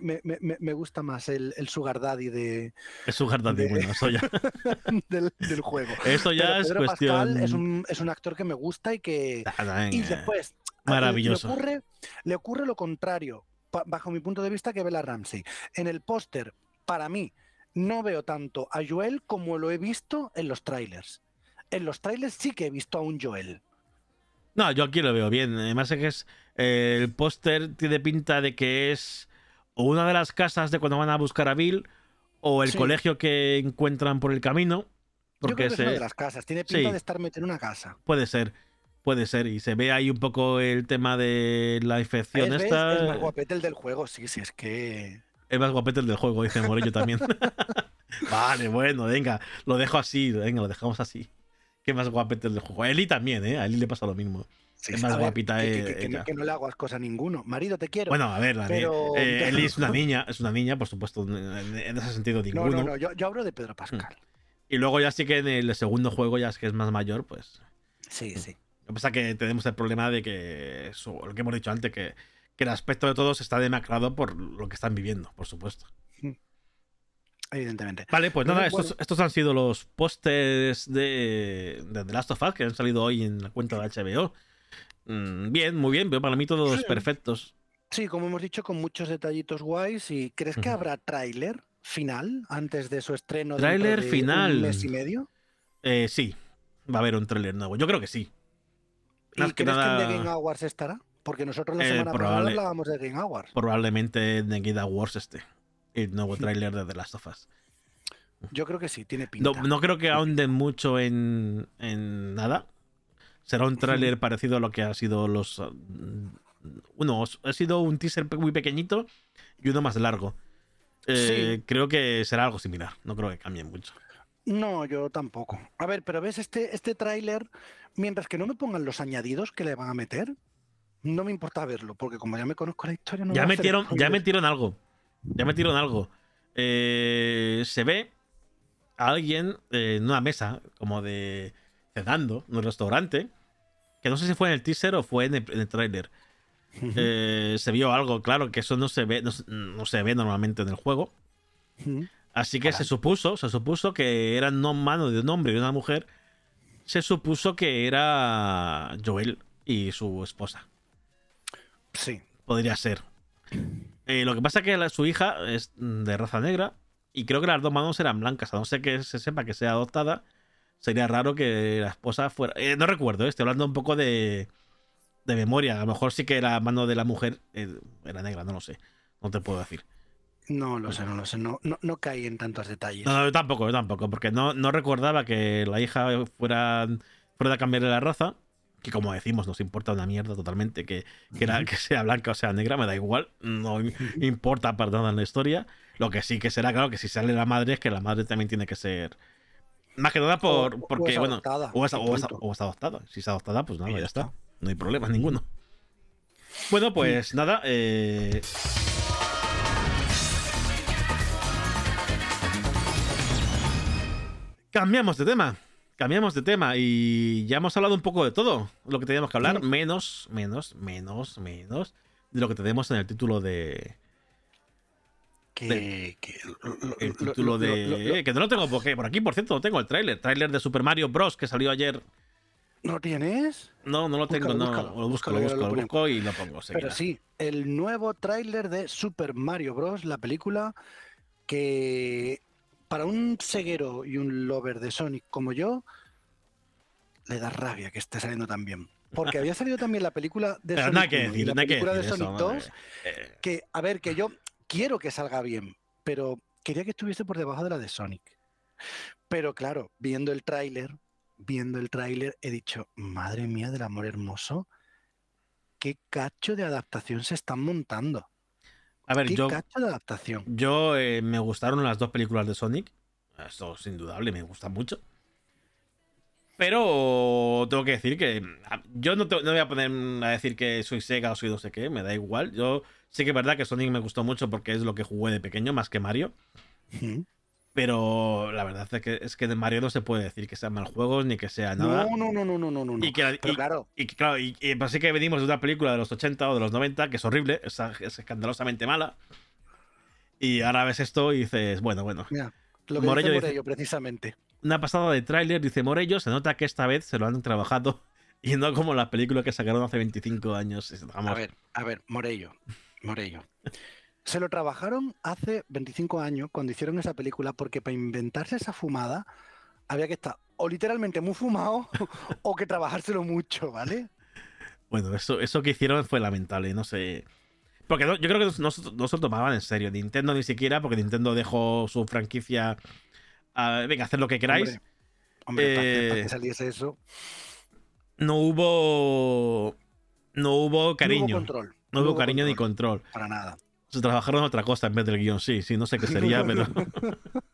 me- gusta más el, el Sugar Daddy de, es su Daddy. de- Bueno, eso ya, *laughs* del, del juego. eso ya Pero es Pedro cuestión. Pascal es un, es un actor que me gusta y que, Ah, Y después, maravilloso. Le ocurre, le ocurre lo contrario, bajo mi punto de vista, que Bella Ramsey. En el póster, para mí, no veo tanto a Joel como lo he visto en los trailers. En los trailers sí que he visto a un Joel. No, yo aquí lo veo bien. Además es que es, eh, el póster tiene pinta de que es o una de las casas de cuando van a buscar a Bill o el Sí. colegio que encuentran por el camino. Yo Porque creo que es una de las casas. Tiene pinta sí. de estar metido en una casa. puede ser, puede ser. Y se ve ahí un poco el tema de la infección ¿Ves? esta. Es más guapete el del juego. Sí, sí, es que... Es más guapete el del juego, dice Morello también. *laughs* *laughs* vale, bueno, venga, lo dejo así, venga, lo dejamos así. Qué más guapete el del juego. A Eli también, ¿eh? A Eli le pasa lo mismo. sí, Es más ver, guapita, que, eh, que- que no- ella. que no le hago ascos a ninguno. Marido, te quiero. Bueno, a ver, la Pero- eh, *laughs* Eli es una niña, es una niña, por supuesto, en, en ese sentido no, ninguno. no, no. Yo, yo hablo de Pedro Pascal. Y luego ya sí que en el segundo juego, ya es que es más mayor, pues. Sí, sí. Lo que pasa es que tenemos el problema de que, eso, lo que hemos dicho antes, que, que el aspecto de todos está demacrado por lo que están viviendo, por supuesto. Evidentemente. Vale, pues nada, estos, estos han sido los pósters de, de The Last of Us que han salido hoy en la cuenta de HBO. Mm, bien, muy bien, pero para mí todos Sí. perfectos. Sí, como hemos dicho, con muchos detallitos guays. ¿Y crees que habrá tráiler final antes de su estreno? Tráiler de final. Un mes y medio. Eh, sí, va a haber un tráiler nuevo. Yo creo que sí. ¿Y que crees nada- que en The Game Awards estará? Porque nosotros la Eh, semana pasada hablábamos de Game Awards. Probablemente en Game Awards este. El nuevo tráiler de The Last of Us. Yo creo que sí, tiene pinta. No, no creo que ahonden mucho en, en nada. Será un tráiler parecido a lo que ha sido los. uh, Uno, ha sido un teaser muy pequeñito y uno más largo. Eh, Creo que será algo similar. No creo que cambien mucho. No, yo tampoco. A ver, pero ves este, este tráiler, mientras que no me pongan los añadidos que le van a meter, no me importa verlo, porque como ya me conozco la historia, no me ya hacer metieron, ya metieron algo. Ya metieron algo. Eh, se ve a alguien eh, en una mesa, como de cenando, en un restaurante. Que no sé si fue en el teaser o fue en el, en el. Ujú, Eh, se vio algo, claro, que eso no se ve, no, se- no se ve normalmente en el juego. Así que se supuso, se supuso que eran no mano de un hombre y de una mujer. Se supuso que era Joel y su esposa. Sí. Podría ser. Eh, lo que pasa es que la- su hija es de raza negra y creo que las dos manos eran blancas. A no ser que se sepa que sea adoptada, sería raro que la esposa fuera. eh, no recuerdo, eh, estoy hablando un poco de, de memoria. A lo mejor sí que la mano de la mujer era negra, no lo sé. No te puedo decir. No lo sé, no lo sé. No, no, no caí en tantos detalles. No, no, yo tampoco, yo tampoco, porque no, no recordaba que la hija fuera, fuera a cambiarle la raza. Que como decimos, nos importa una mierda totalmente. Que, que, sea blanca o sea negra, me da igual. No im- *laughs* importa para nada en la historia. Lo que sí que será, claro, que si sale la madre, es que la madre también tiene que ser. Más que nada por, O- o porque, es bueno. adoptada, o, es, o es- o es adoptada. Si es adoptada, pues nada, ya está. está. No hay problema ninguno. Bueno, pues nada. eh, Cambiamos de tema. Cambiamos de tema y ya hemos hablado un poco de todo lo que teníamos que hablar, Sí. menos, menos, menos, menos de lo que tenemos en el título de. Que, que lo- lo- El lo- título lo- de. lo- que no lo tengo por, por aquí, por cierto, no tengo el tráiler. Tráiler de Super Mario Bros. que salió ayer. ¿No tienes? No, no lo tengo, Búscalo, no. lo busco, lo busco, lo busco y lo pongo. Pero sí, el nuevo tráiler de Super Mario Bros., la película que para un ceguero y un lover de Sonic como yo, le da rabia que esté saliendo tan bien. Porque había salido también la película de Pero Sonic nada que 1 y decir, la película de Sonic ¿no? 2, Eh, que, a ver, que yo quiero que salga bien, pero quería que estuviese por debajo de la de Sonic. Pero claro, viendo el tráiler, viendo el tráiler, he dicho, madre mía del amor hermoso, qué cacho de adaptación se están montando. A ver, qué yo, cacho de adaptación. yo eh, me gustaron las dos películas de Sonic. Esto es indudable, me gusta mucho. Pero tengo que decir que a- yo no, te- no voy a poner a decir que soy Sega o soy no sé qué, me da igual. Yo sí que es verdad que Sonic me gustó mucho porque es lo que jugué de pequeño más que Mario. Ujú. Pero la verdad es que, es que de Mario no se puede decir que sean mal juegos ni que sea nada. No, no, no, no, no, no, no. Y que, Pero y- claro, y claro, y, y pues sí que venimos de una película de los 80 o de los 90 que es horrible, es, es escandalosamente mala. Y ahora ves esto y dices, bueno, bueno. mira, lo que Morello dice dice- Morello, precisamente. Una pasada de tráiler, dice Morello, se nota que esta vez se lo han trabajado y no como la película que sacaron hace 25 años. Vamos, A ver, a ver, Morello, Morello. Se lo trabajaron hace 25 años cuando hicieron esa película porque para inventarse esa fumada había que estar o literalmente muy fumado *laughs* o que trabajárselo mucho, ¿vale? Bueno, eso, eso que hicieron fue lamentable, no sé. Porque no- yo creo que no, no se- lo tomaban en serio. Nintendo ni siquiera, porque Nintendo dejó su franquicia. a- venga, haced lo que queráis. Hombre, hombre, para, que, para Eh, que saliese eso. No hubo. No hubo cariño. No hubo control. No hubo cariño ni control. Para nada. Se trabajaron en otra cosa en vez del guion, sí, sí, no sé qué sería, pero. *laughs*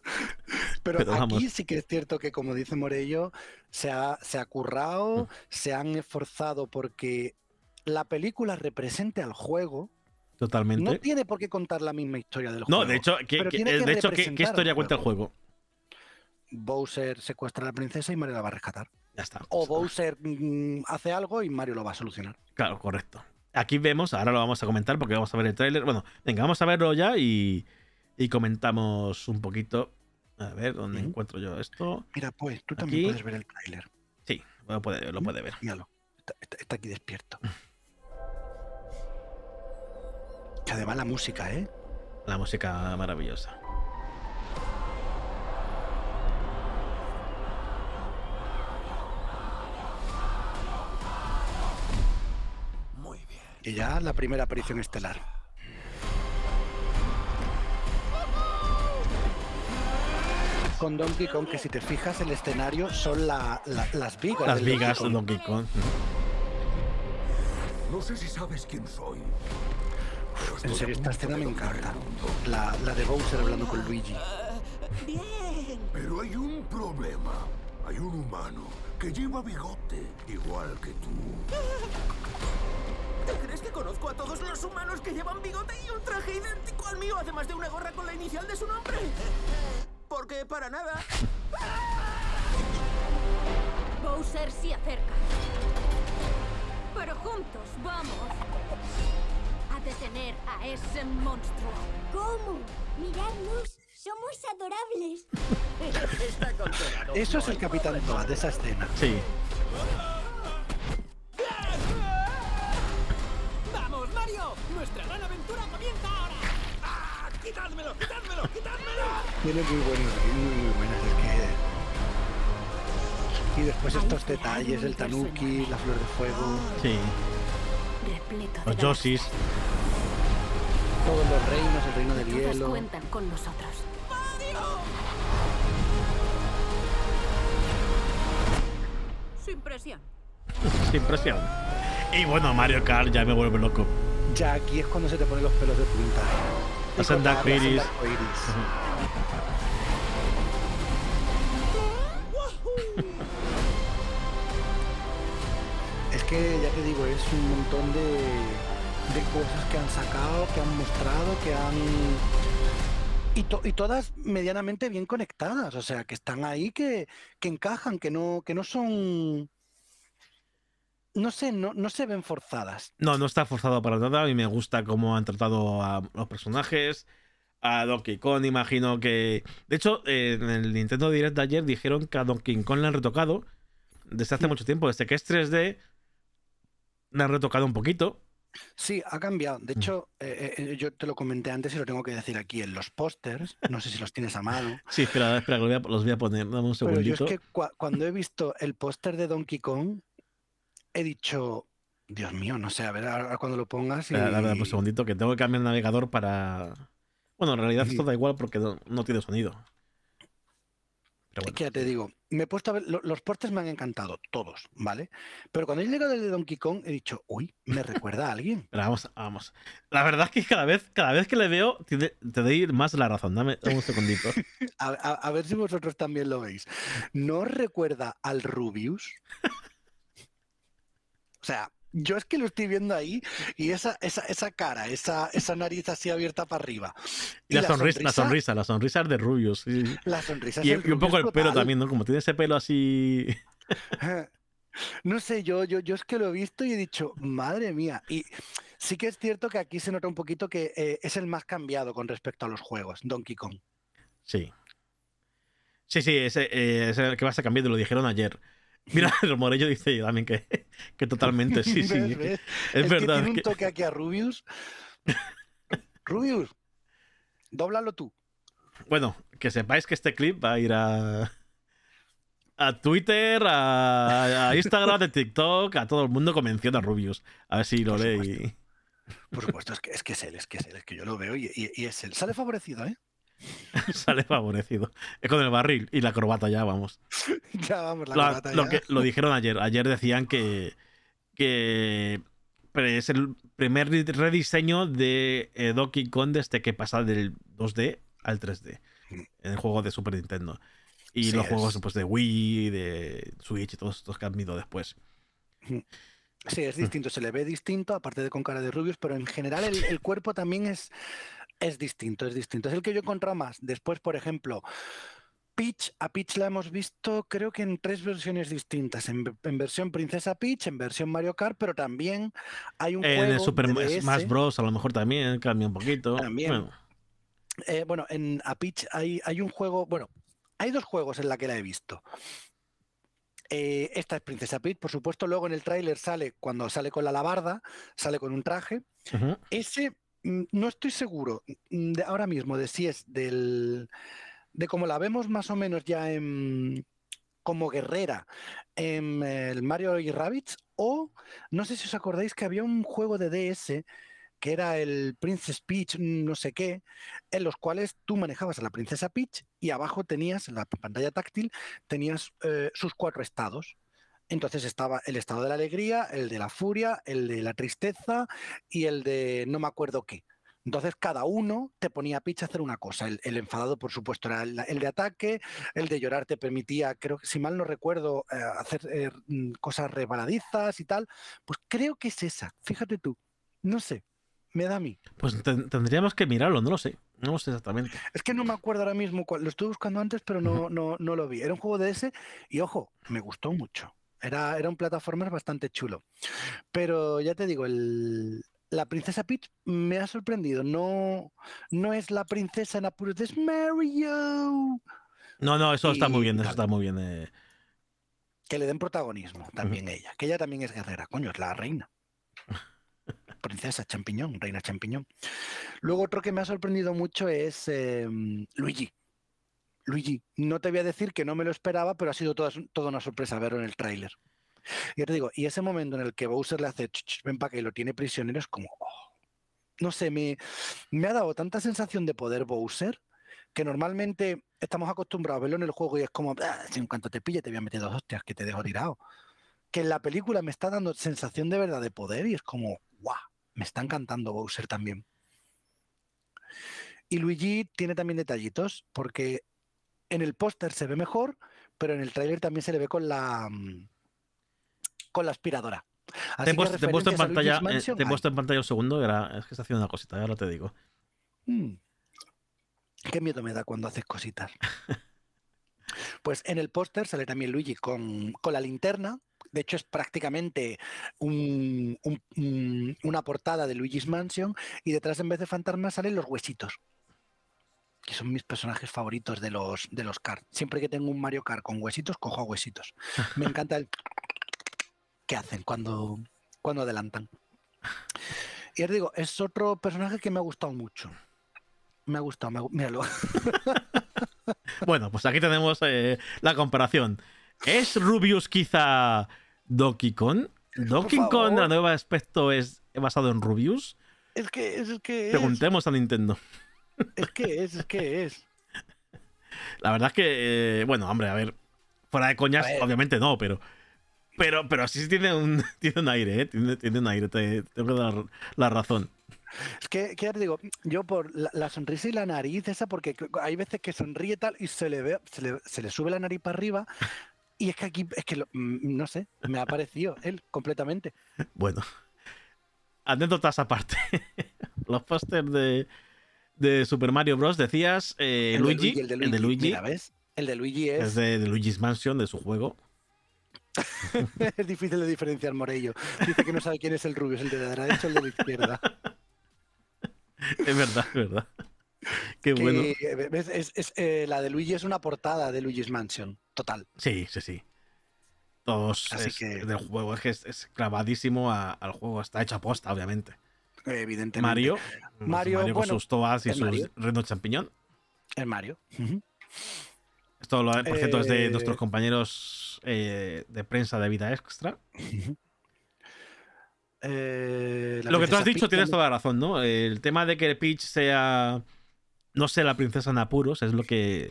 Pero, Pero aquí sí que es cierto que, como dice Morello, se ha, se ha currado, Mm. se han esforzado porque la película represente al juego. No Totalmente. tiene por qué contar la misma historia del No, juego. de hecho, ¿qué, tiene que de hecho, ¿qué, historia el cuenta el juego? Bowser secuestra a la princesa y Mario la va a rescatar. Ya está. O Bowser mm, hace algo y Mario lo va a solucionar. Claro, correcto. Aquí vemos, ahora lo vamos a comentar porque vamos a ver el tráiler. Bueno, venga, vamos a verlo ya y, y comentamos un poquito. A ver, ¿dónde encuentro yo esto? Mira, pues tú también puedes ver el tráiler. Sí, lo puede, lo puede ver. Míralo. Está, está- está aquí despierto. Que además la música, ¿eh? La música maravillosa. Y ya la primera aparición estelar. Con Donkey Kong, que si te fijas, el escenario son la- la- las vigas. Las vigas de. Donkey Kong. No sé si sabes quién soy. En serio, esta escena me encanta. La, la de Bowser hablando con Luigi. Pero hay un problema. Hay un humano que lleva bigote, igual que tú. ¿Te crees que conozco a todos los humanos que llevan bigote y un traje idéntico al mío, además de una gorra con la inicial de su nombre? Porque para nada. Bowser se acerca. Pero juntos vamos a detener a ese monstruo. ¿Cómo? Miradnos, somos adorables. *laughs* Está. Eso es el Capitán Toad de esa escena. Sí. ¡Quitádmelo, quitádmelo, quitádmelo! Tiene muy buenos, muy, muy buenas. Es que... Y después estos detalles, el tanuki, la flor de fuego, Sí. Los Yoshis. todos los reinos, el reino del hielo. cuentan con nosotros. Sin presión. Sin presión. Y bueno, Mario Kart ya me vuelve loco. Ya aquí es cuando se te ponen los pelos de punta. Senda arcoiris. Es que ya te digo, es un montón de, de cosas que han sacado, que han mostrado, que han. Y, to- y todas medianamente bien conectadas, o sea, que están ahí, que, que encajan, que no, que no son. No sé, no, no se ven forzadas. No, no está forzado para nada. A mí me gusta cómo han tratado a los personajes. A Donkey Kong, imagino que. De hecho, eh, en el Nintendo Direct de ayer dijeron que a Donkey Kong le han retocado desde hace mucho tiempo. Desde que es 3D, le han retocado un poquito. Sí, ha cambiado. De hecho, eh, eh, yo te lo comenté antes y lo tengo que decir aquí en los pósters. No sé si los tienes a mano. *laughs* Sí, espera, espera, los voy a, los voy a poner. Dame un Pero yo es segundito. que cua- cuando he visto el póster de Donkey Kong, he dicho, Dios mío, no sé, a ver, ahora cuando lo pongas y... Dame, dame un segundito, que tengo que cambiar el navegador para. Bueno, en realidad Sí. esto da igual porque no, no tiene sonido. Pero Es que ya te digo, me he puesto a ver, lo- los pósters me han encantado, todos, ¿vale? Pero cuando he llegado el de Donkey Kong, he dicho, uy, me recuerda a alguien. *laughs* Pero vamos, vamos. La verdad es que cada vez, cada vez que le veo, te, te doy más la razón. Dame, un segundito. *laughs* A, a- a ver si vosotros también lo veis. ¿No recuerda al Rubius? *laughs* O sea, yo es que lo estoy viendo ahí y esa, esa, esa cara, esa, esa nariz así abierta para arriba. Y la, sonrisa, la sonrisa, la sonrisa es de Rubius. sí. La sonrisa es Y, el y un poco el pelo también, ¿no? Como tiene ese pelo así. *laughs* No sé, yo, yo, yo es que lo he visto y he dicho, madre mía. Y sí que es cierto que aquí se nota un poquito que eh, es el más cambiado con respecto a los juegos, Donkey Kong. Sí. Sí, sí, ese, eh, ese que vas a cambiar, lo dijeron ayer. Mira, *laughs* el Morello dice también que, que totalmente, sí, sí. ¿Ves, ves? Es que verdad. tiene un que- toque aquí a Rubius. Rubius, dóblalo tú. Bueno, que sepáis que este clip va a ir a. A Twitter, a, a Instagram, a TikTok, a todo el mundo que menciona a Rubius. A ver si lo lee Por supuesto, es que, es que es él, es que es él, es que yo lo veo y, y- y es él. Sale favorecido, ¿eh? *laughs* sale favorecido. Es con el barril y la corbata ya, vamos. *laughs* Ya vamos, la Lo, corbata lo ya. que, lo dijeron ayer. Ayer decían que, que es el primer re- rediseño de eh, Donkey Kong desde que pasa del 2D al 3D en el juego de Super Nintendo. Y Sí, los juegos es- pues, de Wii, de Switch y todos estos que han venido después. Sí, es distinto, se le ve distinto, aparte de con cara de Rubius, pero en general el, el cuerpo también es, es distinto, es distinto. Es el que yo he encontrado más. Después, por ejemplo, Peach, a Peach la hemos visto creo que en tres versiones distintas. En, ve- en versión Princesa Peach, en versión Mario Kart, pero también hay un En juego el Super Smash Bros. a lo mejor también cambia un poquito. También. Bueno, eh, bueno, en a Peach hay, hay un juego, bueno, hay dos juegos en la que la he visto. Eh, esta es Princesa Peach, por supuesto. Luego en el tráiler sale, cuando sale con la labarda, sale con un traje. Ese no estoy seguro mm, de ahora mismo de si es del de como la vemos más o menos ya en como guerrera en el Mario y Rabbids O, no sé si os acordáis que había un juego de DS que era el Princess Peach, no sé qué, en los cuales tú manejabas a la princesa Peach y abajo tenías, en la pantalla táctil, tenías eh, sus cuatro estados. Entonces estaba el estado de la alegría, el de la furia, el de la tristeza y el de no me acuerdo qué. Entonces cada uno te ponía a Peach a hacer una cosa. El, el enfadado, por supuesto, era el, el de ataque, el de llorar te permitía, creo que si mal no recuerdo, eh, hacer eh, mm, cosas rebaladizas y tal. Pues creo que es esa, fíjate tú. No sé, me da a mí. Pues ten- tendríamos que mirarlo, no lo sé. No lo sé exactamente. Es que no me acuerdo ahora mismo, cuál- lo estuve buscando antes, pero no, no, no lo vi. Era un juego de ese y ojo, me gustó mucho. Era, era un plataformer bastante chulo. Pero ya te digo, el, la princesa Peach me ha sorprendido. No, no es la princesa en apuros "Es Mario. No, no, eso está muy bien, eso está muy bien. eh. Que le den protagonismo también ella. Que ella también es guerrera, coño, es la reina. *laughs* Princesa champiñón, reina champiñón. Luego otro que me ha sorprendido mucho es eh, Luigi. Luigi, no te voy a decir que no me lo esperaba, pero ha sido toda, una sorpresa verlo en el tráiler. Y te digo, y ese momento en el que Bowser le hace "Ch, ch, ven para que lo tiene prisionero es como, oh. no sé, me, me ha dado tanta sensación de poder Bowser que normalmente estamos acostumbrados a verlo en el juego y es como, "Ah, si en cuanto te pille te voy a meter dos hostias que te dejo tirado. Que en la película me está dando sensación de verdad de poder y es como, guau, me está encantando Bowser también. Y Luigi tiene también detallitos, porque en el póster se ve mejor, pero en el tráiler también se le ve con la mm, con la aspiradora. Te Así puesto, te he puesto en pantalla, eh, Mansion te he hay. puesto en pantalla un segundo, era, es que está haciendo una cosita, ahora te digo. Mm. Qué miedo me da cuando haces cositas. *laughs* Pues en el póster sale también Luigi con, con la linterna. De hecho, es prácticamente un- un- un- una portada de Luigi's Mansion. Y detrás, en vez de fantasmas, salen los huesitos. Que son mis personajes favoritos de los, de los Kart. Siempre que tengo un Mario Kart con huesitos, cojo a huesitos. Me *laughs* encanta el que hacen cuando, cuando adelantan. Y os digo, es otro personaje que me ha gustado mucho. Me ha gustado, me ha míralo. *laughs* Bueno, pues aquí tenemos eh, la comparación. ¿Es Rubius quizá Donkey Kong? ¿Donkey Kong, el nuevo aspecto, es basado en Rubius? Es que es, es que es. Preguntemos a Nintendo. Es que es, es que es. La verdad es que, eh, bueno, hombre, a ver, fuera de coñas, obviamente no, pero. Pero, pero sí tiene un, *laughs* tiene un aire, ¿eh? Tiene, tiene un aire, te tengo que dar la razón. Es que, que ya te digo, yo por la, la sonrisa y la nariz, esa, porque hay veces que sonríe tal y se le ve, se le, se le sube la nariz para arriba. Y es que aquí, es que lo- mm, no sé, me ha parecido *laughs* él completamente. Bueno, anécdotas aparte. *laughs* Los pósters de, de Super Mario Bros. decías eh, El de Luigi, el de el de Luigi, Mira, ¿ves? El de Luigi es, es de, de Luigi's Mansion, de su juego. es *laughs* difícil de diferenciar Morello. Dice que no sabe quién es el rubio, es el de la derecha o el de la izquierda. *laughs* Es verdad, es verdad. Qué Que, bueno. ¿ves? Es, es, eh, la de Luigi es una portada de Luigi's Mansion, total. Sí, sí, sí. Todos Así es- que- del juego, es que es, clavadísimo a- al juego, está hecho a posta, obviamente. Evidentemente. Mario, Mario, con bueno, sus toas y sus renos champiñón. Es Mario. Ujú. Esto, lo, por cierto, es de Eh, nuestros compañeros eh, de prensa de Vida Extra. Eh, Lo que tú has dicho Peach tienes también- toda la razón, ¿no? El tema de que Peach sea, no sé, la princesa en apuros es lo que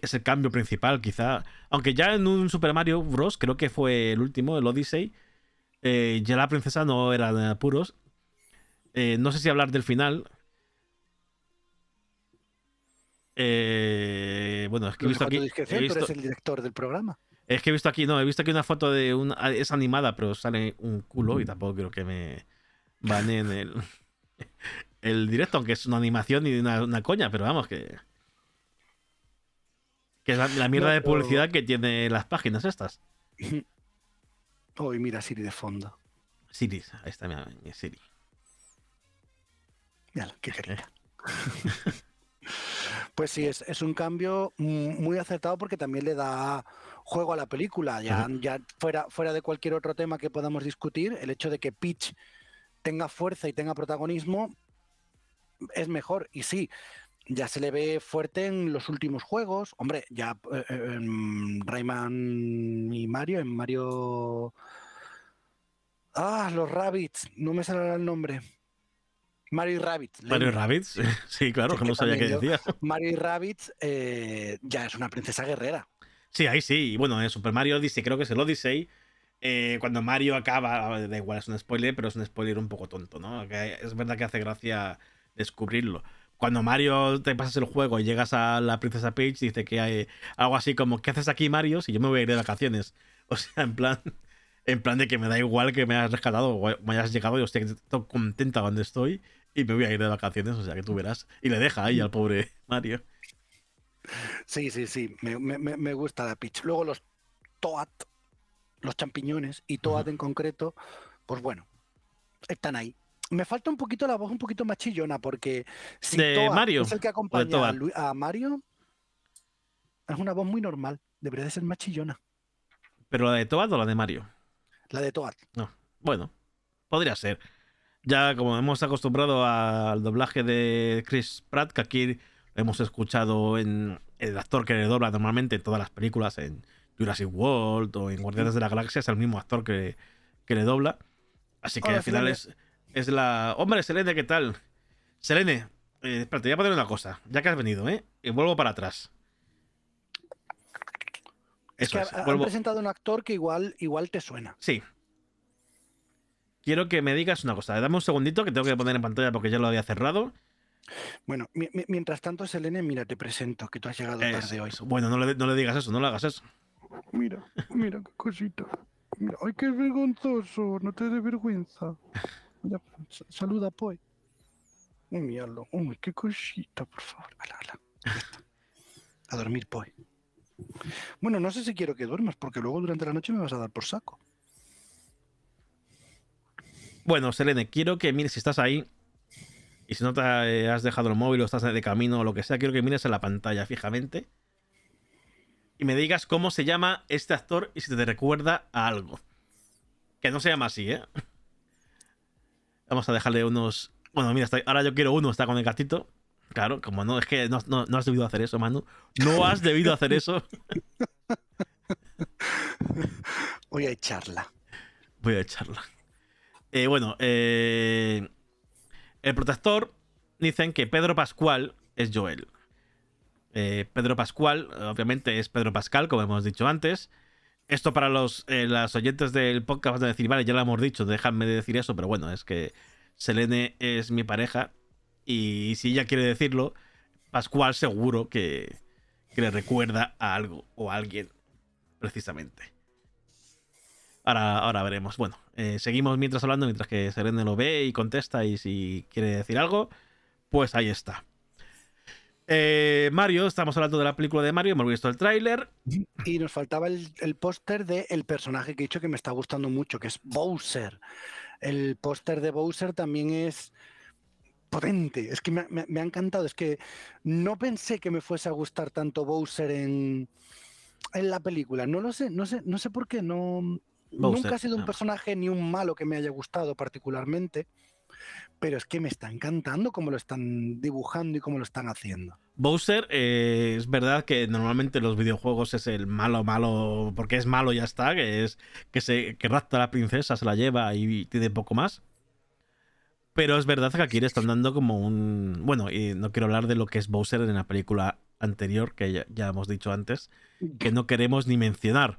es el cambio principal, quizá. Aunque ya en un Super Mario Bros., creo que fue el último, el Odyssey, eh, ya la princesa no era de apuros. Eh, no sé si hablar del final. Eh, bueno, es que he visto aquí. he visto- eres el director del programa. es que he visto aquí, no, he visto aquí una foto de una. Es animada, pero sale un culo y tampoco creo que me baneen el, *laughs* el directo, aunque es una animación y una, una coña, pero vamos, que. Que es la, la mierda No, de publicidad que tiene las páginas estas. *laughs* Uy, mira Siri de fondo. Siri, ahí está mi, mi Siri. Mírala, qué carita. *laughs* Pues sí, es, es un cambio mm, muy acertado porque también le da juego a la película. Ya, ya fuera, fuera de cualquier otro tema que podamos discutir, el hecho de que Peach tenga fuerza y tenga protagonismo es mejor. Y sí, ya se le ve fuerte en los últimos juegos. Hombre, ya eh, eh, en Rayman y Mario, en Mario. Ah, los Rabbits, no me saldrá el nombre. Mario y Rabbits. Mario Lenny. Rabbits, *laughs* sí, claro, Sí, que no sabía qué decía. *laughs* Mario y Rabbits eh, ya es una princesa guerrera. Sí, ahí sí. Y bueno, en Super Mario Odyssey, creo que es el Odyssey. eh, cuando Mario acaba, da igual, es un spoiler, pero es un spoiler un poco tonto, ¿no? Que es verdad que hace gracia descubrirlo. Cuando Mario te pasas el juego y llegas a la princesa Peach, dice que hay algo así como, ¿qué haces aquí, Mario? Si yo me voy a ir de vacaciones. *laughs* O sea, en plan, en plan de que me da igual que me hayas rescatado o me hayas llegado, yo estoy contenta donde estoy y me voy a ir de vacaciones, o sea, que tú verás. Y le deja ahí al pobre Mario. Sí, sí, sí, me, me- me- gusta la Peach. Luego los Toad, los champiñones y Toad en concreto, pues bueno, están ahí. Me falta un poquito la voz un poquito más chillona porque si ¿De Toad Mario es el que acompaña a, Toad? Lu- a Mario, es una voz muy normal, debería de ser más chillona. ¿Pero la de Toad o la de Mario? La de Toad. No. Bueno, podría ser. Ya como hemos acostumbrado al doblaje de Chris Pratt, que aquí hemos escuchado en el actor que le dobla normalmente en todas las películas, en Jurassic World o en Guardianes de la Galaxia, es el mismo actor que, que le dobla. Así que Hola, al final es, es la... Hombre, Selene, ¿qué tal? Selene, eh, espérate, voy a poner una cosa, ya que has venido, ¿eh? Y vuelvo para atrás. Es Eso que es, ha- han vuelvo- presentado un actor que igual, igual te suena. Sí. Quiero que me digas una cosa. Dame un segundito que tengo que poner en pantalla porque ya lo había cerrado. Bueno, mi- mi- mientras tanto, Selene, mira, te presento que tú has llegado Eso, tarde hoy. eso. Bueno, no le, no le digas eso, no le hagas eso. Mira, mira qué cosita. Mira, ay, qué vergonzoso, no te dé vergüenza. Mira, sa- saluda, pues. Uy, míralo. Uy, qué cosita, por favor. Ala. A dormir, pues. Bueno, no sé si quiero que duermas, porque luego durante la noche me vas a dar por saco. Bueno, Selene, quiero que mires si estás ahí. Y si no te eh, has dejado el móvil o estás de camino o lo que sea, quiero que mires en la pantalla fijamente. Y me digas cómo se llama este actor y si te recuerda a algo. Que no se llama así, ¿eh? Vamos a dejarle unos. Bueno, mira, está- ahora yo quiero uno, está con el gatito. Claro, como no, es que no, no- no has debido hacer eso, Manu. No has debido hacer eso. *laughs* Voy a echarla. Voy a echarla. Eh, bueno, eh, el protector dicen que Pedro Pascual es Joel. Eh, Pedro Pascual, obviamente, es Pedro Pascal, como hemos dicho antes. Esto para los eh, las oyentes del podcast van a decir, vale, ya lo hemos dicho, déjame de decir eso, pero bueno, es que Selene es mi pareja y si ella quiere decirlo, Pascual seguro que, que le recuerda a algo o a alguien, precisamente. Ahora, ahora veremos. Bueno, eh, seguimos mientras hablando, mientras que Selene lo ve y contesta y si quiere decir algo, pues ahí está. Eh, Mario, estamos hablando de la película de Mario, hemos visto el tráiler. Y nos faltaba el, el póster del personaje que he dicho que me está gustando mucho, que es Bowser. El póster de Bowser también es potente. Es que me, me- me ha encantado. Es que no pensé que me fuese a gustar tanto Bowser en, en la película. No lo sé, no sé, no sé por qué. No, Bowser, nunca ha sido un personaje ni un malo que me haya gustado particularmente. Pero es que me está encantando cómo lo están dibujando y cómo lo están haciendo. Bowser, eh, es verdad que normalmente en los videojuegos es el malo, malo, porque es malo y ya está, que es que se que rapta a la princesa, se la lleva y tiene poco más. Pero es verdad que aquí le están dando como un. Bueno, y no quiero hablar de lo que es Bowser en la película anterior, que ya, ya hemos dicho antes, que no queremos ni mencionar.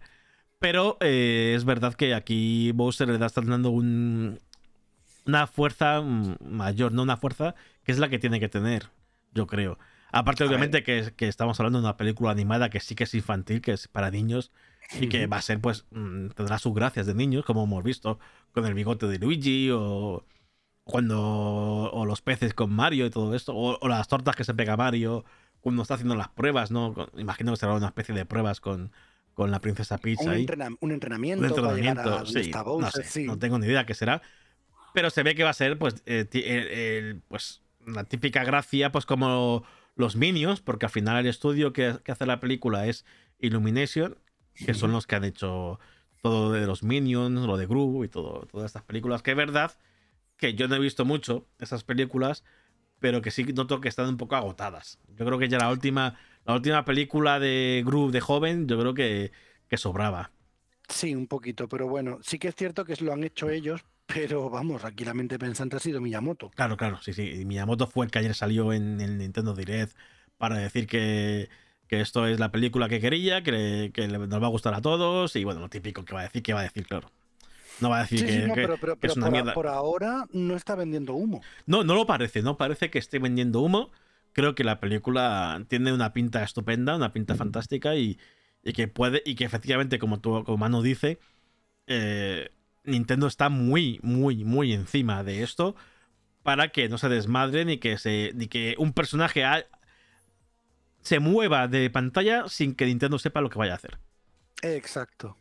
Pero eh, es verdad que aquí Bowser le están dando un, una fuerza mayor, no una fuerza que es la que tiene que tener, yo creo. Aparte, obviamente, que, que estamos hablando de una película animada que sí que es infantil, que es para niños y que va a ser, pues, mm, tendrá sus gracias de niños, como hemos visto con el bigote de Luigi o cuando o los peces con Mario y todo esto, o, o las tortas que se pega Mario cuando está haciendo las pruebas, ¿no? Imagino que será una especie de pruebas con, con la princesa Peach Un, ahí. un entrenamiento, Un entrenamiento, a sí, está no Bowser, sé, sí. no tengo ni idea qué será. Pero se ve que va a ser, pues, eh, el- el- pues la típica gracia, pues como los Minions, porque al final el estudio que, que hace la película es Illumination, que son los que han hecho todo de los Minions, lo de Gru y todo, todas estas películas, que es verdad que yo no he visto mucho esas películas, pero que sí noto que están un poco agotadas. Yo creo que ya la última, la última película de Gru de joven, yo creo que, que sobraba. Sí, un poquito, pero bueno, sí que es cierto que lo han hecho ellos, pero vamos, aquí la mente pensante ha sido Miyamoto. Claro, claro, sí, sí. Miyamoto fue el que ayer salió en el Nintendo Direct para decir que, que esto es la película que quería, que, nos va a gustar a todos. Y bueno, lo típico que va a decir, que va a decir, claro. No va a decir Sí, que, sí, no, que- pero, pero- que pero es una por, mierda. por ahora no está vendiendo humo. No, no lo parece, no parece que esté vendiendo humo. Creo que la película tiene una pinta estupenda, una pinta fantástica y, y que puede, y que efectivamente, como tu como Manu dice, eh, Nintendo está muy, muy, muy encima de esto para que no se desmadre ni que se. ni que un personaje ha- se mueva de pantalla sin que Nintendo sepa lo que vaya a hacer. Exacto.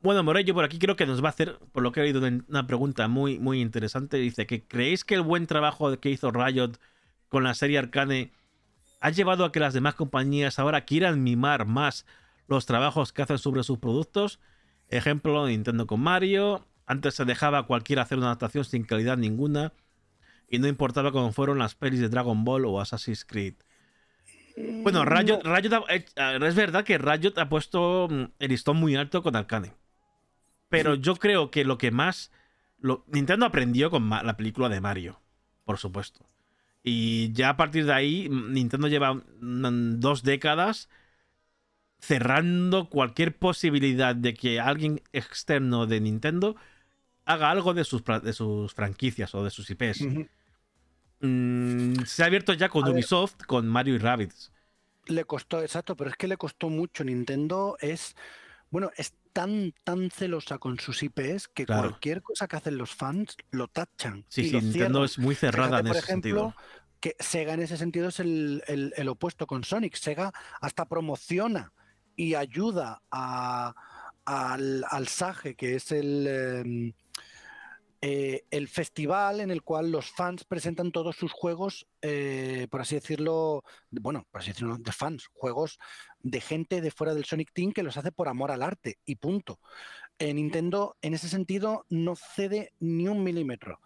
Bueno, Morello por aquí creo que nos va a hacer, por lo que he oído, una una pregunta muy, muy interesante. Dice que ¿creéis que el buen trabajo que hizo Riot con la serie Arcane ha llevado a que las demás compañías ahora quieran mimar más los trabajos que hacen sobre sus productos? Ejemplo, Nintendo con Mario. Antes se dejaba a cualquiera hacer una adaptación sin calidad ninguna. Y no importaba cómo fueron las pelis de Dragon Ball o Assassin's Creed. Bueno, Riot, Riot ha- eh, es verdad que Riot ha puesto mm, el listón muy alto con Arcane. Pero yo creo que lo que más. lo- Nintendo aprendió con la película de Mario, por supuesto. Y ya a partir de ahí, mm, Nintendo lleva dos décadas cerrando cualquier posibilidad de que alguien externo de Nintendo haga algo de sus, de sus franquicias o de sus IPs. Mm, se ha abierto ya con A ver. Ubisoft, con Mario y Rabbids. Le costó, exacto, pero es que le costó mucho. Nintendo es, bueno, es tan, tan celosa con sus IPs que Claro. cualquier cosa que hacen los fans lo tachan. Sí, y sí, lo Nintendo cierran. es muy cerrada Fíjate, en por ese ejemplo, sentido. que Sega en ese sentido es el, el- el opuesto con Sonic. Sega hasta promociona y ayuda a- al, al SAGE, que es el, em, eh, el festival en el cual los fans presentan todos sus juegos, eh, por así decirlo, de- bueno, por así decirlo, de fans, juegos de gente de fuera del Sonic Team que los hace por amor al arte y punto. Eh, Nintendo en ese sentido no cede ni un milímetro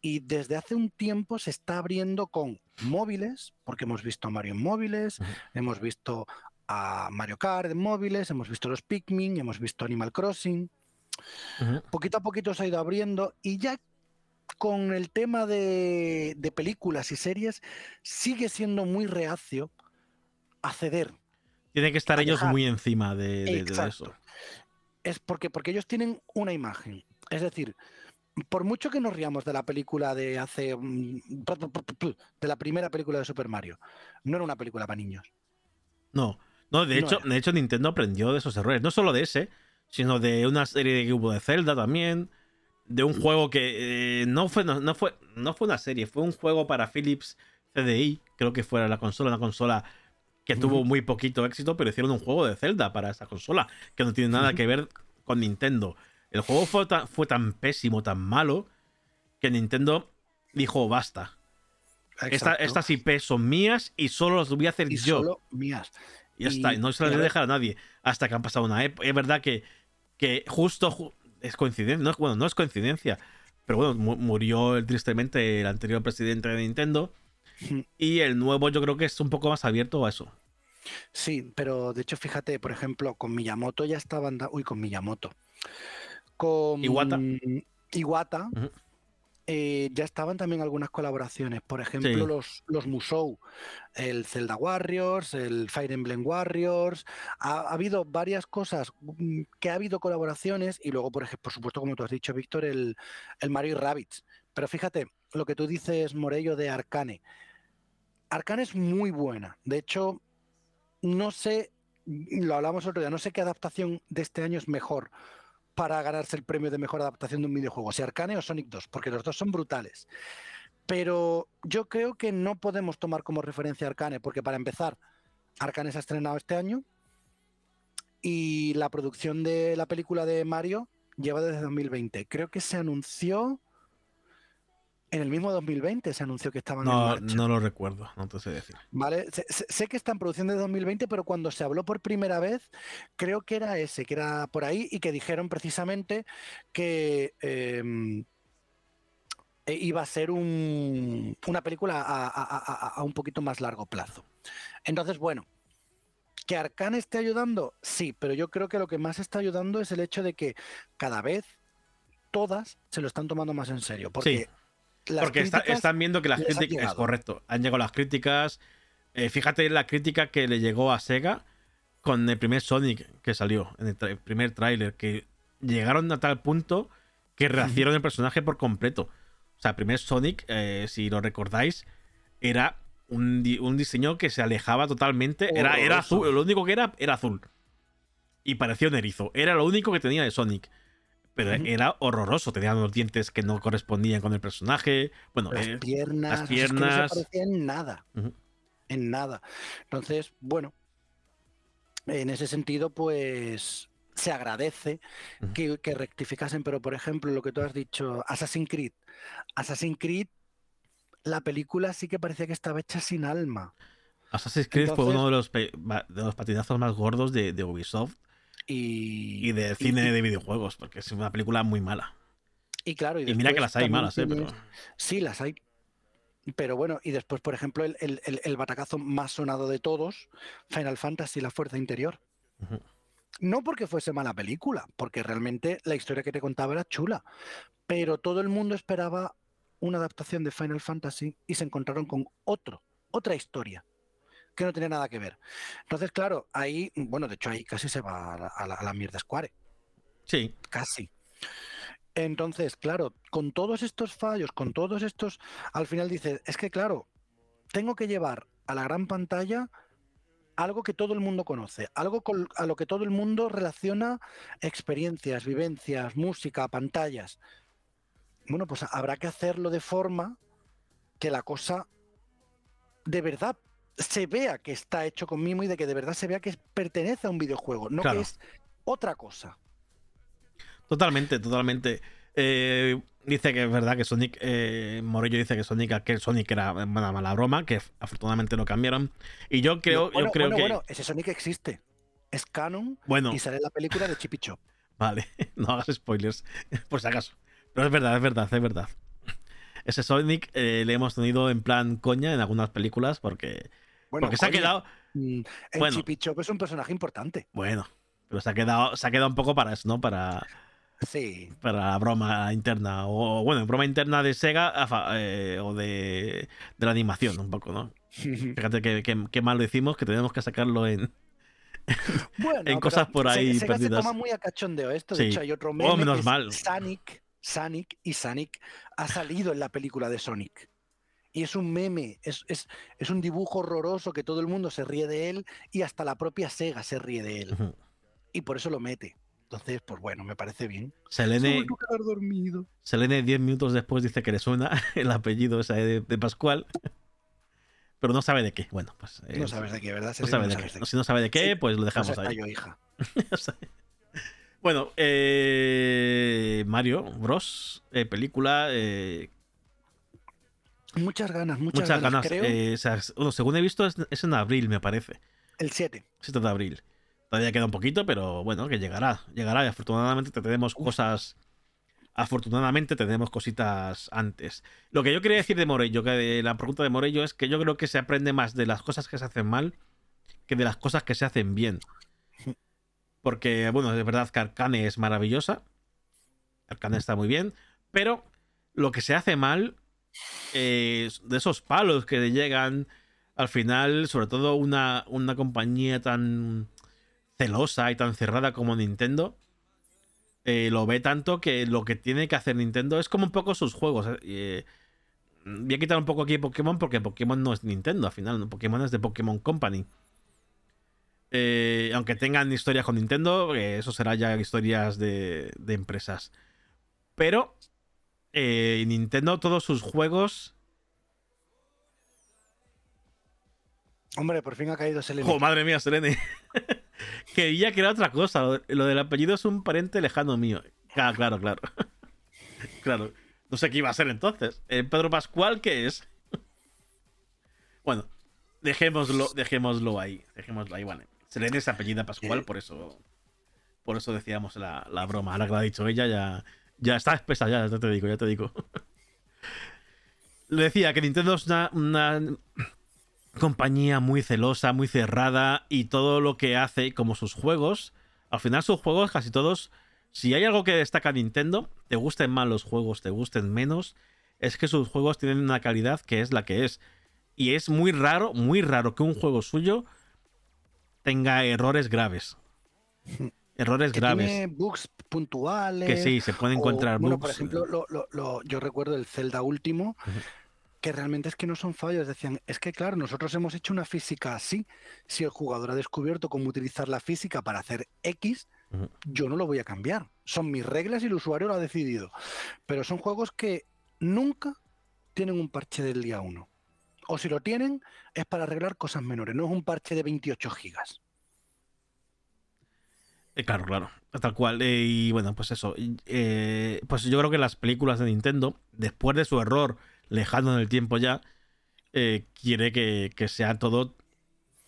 y desde hace un tiempo se está abriendo con móviles, porque hemos visto a Mario en móviles, hemos visto a Mario Kart en móviles, hemos visto los Pikmin, hemos visto Animal Crossing. Poquito a poquito se ha ido abriendo y ya con el tema de, de películas y series sigue siendo muy reacio a ceder. Tiene que estar ellos dejar. muy encima de, de- de eso. Es porque, porque ellos tienen una imagen. Es decir, por mucho que nos riamos de la película de hace. mm, de la primera película de Super Mario, no era una película para niños. No, no, de No hecho, era. de hecho Nintendo aprendió de esos errores. No solo de ese, sino de una serie que hubo de Zelda también. De un juego que eh, no, fue, no, no fue, no fue una serie, fue un juego para Philips CDI. Creo que fuera la consola, una consola que tuvo muy poquito éxito, pero hicieron un juego de Zelda para esa consola, que no tiene nada que ver con Nintendo. El juego fue tan, fue tan pésimo, tan malo, que Nintendo dijo, basta. Esta- estas IP son mías y solo las voy a hacer y yo. solo mías. Y ya está, y no se las voy a dejar a nadie hasta que han pasado una época. Es verdad que, que justo ju- es coincidencia, no, es- bueno, no es coincidencia, pero bueno, mu- murió tristemente el anterior presidente de Nintendo. Y el nuevo yo creo que es un poco más abierto a eso. Sí, pero de hecho, fíjate, por ejemplo, con Miyamoto ya estaban. Uy, con Miyamoto. Con Iwata. Iwata, eh, ya estaban también algunas colaboraciones. Por ejemplo, Sí. los, los Musou, el Zelda Warriors, el Fire Emblem Warriors. Ha, ha habido varias cosas mm, que ha habido colaboraciones y luego, por ejemplo, por supuesto, como tú has dicho, Víctor, el, el Mario y Rabbids. Pero fíjate, lo que tú dices, Morello, de Arcane. Arcane es muy buena. De hecho, no sé, lo hablamos otro día, no sé qué adaptación de este año es mejor para ganarse el premio de mejor adaptación de un videojuego, si Arcane o Sonic 2, porque los dos son brutales. Pero yo creo que no podemos tomar como referencia Arcane, porque para empezar, Arcane se ha estrenado este año y la producción de la película de Mario lleva desde 2020. Creo que se anunció en el mismo 2020, se anunció que estaban en No, marcha. no lo recuerdo, no te sé decir. ¿Vale? Sé, sé- que está en producción de 2020, pero cuando se habló por primera vez, creo que era ese, que era por ahí, y que dijeron precisamente que em, eh, iba a ser un- una película a, a- a- a- a un poquito más largo plazo. Entonces, bueno, ¿Que Arcane esté ayudando? Sí, pero yo creo que lo que más está ayudando es el hecho de que cada vez todas se lo están tomando más en serio. Porque, las Porque está- están viendo que las críticas. Es correcto. Han llegado las críticas. Eh, fíjate la crítica que le llegó a Sega con el primer Sonic que salió, en el, primer tráiler, que llegaron a tal punto que rehacieron el personaje por completo. O sea, el primer Sonic, eh, si lo recordáis, era un, di- un diseño que se alejaba totalmente. Era, era azul, lo único que era era azul. Y parecía un erizo. Era lo único que tenía de Sonic. Pero era horroroso. Tenía unos dientes que no correspondían con el personaje. Bueno, las eh, piernas, las que no piernas. se parecía en nada. En nada. Entonces, bueno, en ese sentido, pues se agradece que, que rectificasen, pero por ejemplo, lo que tú has dicho, Assassin's Creed. Assassin's Creed, la película sí que parecía que estaba hecha sin alma. Assassin's Creed fue uno de los, de los patinazos más gordos de, de Ubisoft Y, y de cine de videojuegos, porque es una película muy mala. y claro, Y mira que las hay malas, ¿eh? Pero Sí, las hay. Pero bueno, y después, por ejemplo, el, el- el- el batacazo más sonado de todos, Final Fantasy, la fuerza interior. No porque fuese mala película, porque realmente la historia que te contaba era chula. Pero todo el mundo esperaba una adaptación de Final Fantasy y se encontraron con otro, otra historia que no tenía nada que ver. Entonces, claro, ahí, bueno, de hecho ahí casi se va a la, a la- a la mierda Square sí, casi. Entonces, claro, con todos estos fallos, con todos estos, al final dices, es que claro, tengo que llevar a la gran pantalla algo que todo el mundo conoce, algo con- a lo que todo el mundo relaciona experiencias, vivencias, música, pantallas. Bueno, pues habrá que hacerlo de forma que la cosa de verdad se vea que está hecho con mimo y de que de verdad se vea que pertenece a un videojuego, no Claro. que es otra cosa. totalmente, totalmente. Eh, dice que es verdad que Sonic, eh, Morello dice que Sonic, que Sonic era una mala broma, que afortunadamente lo cambiaron. Y yo creo, bueno, yo creo bueno, que. bueno, ese Sonic existe. Es canon Bueno, y sale en la película de Chip y Chop. *laughs* Vale, no hagas spoilers, *laughs* por si acaso. Pero es verdad, es verdad, es verdad. Ese Sonic eh, le hemos tenido en plan coña en algunas películas porque, Bueno, porque se ha quedado. mm, en bueno. Chip y Chop es un personaje importante. Bueno, pero se ha quedado, se ha quedado un poco para eso, ¿no? Para, Sí. para la broma interna. O bueno, broma interna de Sega eh, o de, de la animación, un poco, ¿no? *laughs* Fíjate que, que- que mal lo hicimos, que tenemos que sacarlo en. *laughs* Bueno, En cosas por Se- ahí Sega se perdidas. toma muy a cachondeo esto. Sí. De hecho, hay otro Oh, meme menos que es mal. Sonic, Sonic y Sonic ha salido en la película de Sonic. Y es un meme, es, es, es un dibujo horroroso que todo el mundo se ríe de él y hasta la propia Sega se ríe de él. Y por eso lo mete. Entonces, pues bueno, me parece bien. Selene, dormido. Selene 10 minutos después dice que le suena *laughs* el apellido ese de, de Pascual. Pero no sabe de qué. Bueno, pues. eh, No sabes de qué, ¿verdad? No sabe de sabes qué. Si no sabe de qué, Sí, pues lo No dejamos sé, está ahí. yo, hija. *laughs* bueno, eh, Mario Bros. eh, película. Muchas ganas, muchas, muchas ganas. ganas. Creo eh, o sea, bueno, según he visto, es, es en abril, me parece. el 7. 7 de abril. Todavía queda un poquito, pero bueno, que llegará. Llegará y afortunadamente te tenemos cosas. Afortunadamente tenemos cositas antes. Lo que yo quería decir de Morello, que de la pregunta de Morello es que yo creo que se aprende más de las cosas que se hacen mal que de las cosas que se hacen bien. Porque, bueno, es verdad que Arcane es maravillosa. Arcane está muy bien. Pero lo que se hace mal, eh, de esos palos que le llegan al final, sobre todo una, una compañía tan celosa y tan cerrada como Nintendo, eh, lo ve tanto que lo que tiene que hacer Nintendo es como un poco sus juegos. eh, voy a quitar un poco aquí Pokémon porque Pokémon no es Nintendo al final, ¿no? Pokémon es de Pokémon Company. Aunque tengan historias con Nintendo, eso será ya historias de, de empresas. Pero eh, Nintendo, todos sus juegos. Hombre, por fin ha caído Selene. ¡Oh, madre mía, Selene! *laughs* Quería que era otra cosa. Lo, del apellido es un pariente lejano mío. Claro, claro, claro. *laughs* claro. No sé qué iba a ser entonces. Eh, Pedro Pascual, ¿qué es? *laughs* bueno, dejémoslo, dejémoslo ahí. Dejémoslo ahí, vale. Selene es apellida Pascual, por eso. Por eso decíamos la, la broma. Ahora que lo ha dicho ella, ya. Ya está *laughs* espesa, ya, ya te digo, ya te digo. *laughs* Le decía que Nintendo es una, una compañía muy celosa, muy cerrada y todo lo que hace, como sus juegos, al final sus juegos casi todos, si hay algo que destaca Nintendo, te gusten más los juegos, te gusten menos, es que sus juegos tienen una calidad que es la que es. Y es muy raro, muy raro que un juego suyo tenga errores graves. *laughs* Errores que graves. tiene bugs puntuales. Que sí, se pueden o, encontrar bueno, bugs. por ejemplo, lo- lo- lo- yo recuerdo el Zelda último, que realmente es que no son fallos. Decían, es que claro, nosotros hemos hecho una física así. Si el jugador ha descubierto cómo utilizar la física para hacer X, yo no lo voy a cambiar. Son mis reglas y el usuario lo ha decidido. Pero son juegos que nunca tienen un parche del día 1. O si lo tienen, es para arreglar cosas menores, no es un parche de 28 gigas. Eh, claro, claro. Tal cual. Eh, y bueno, pues eso. eh, pues yo creo que las películas de Nintendo, después de su error lejano en el tiempo ya, quiere que, que sea todo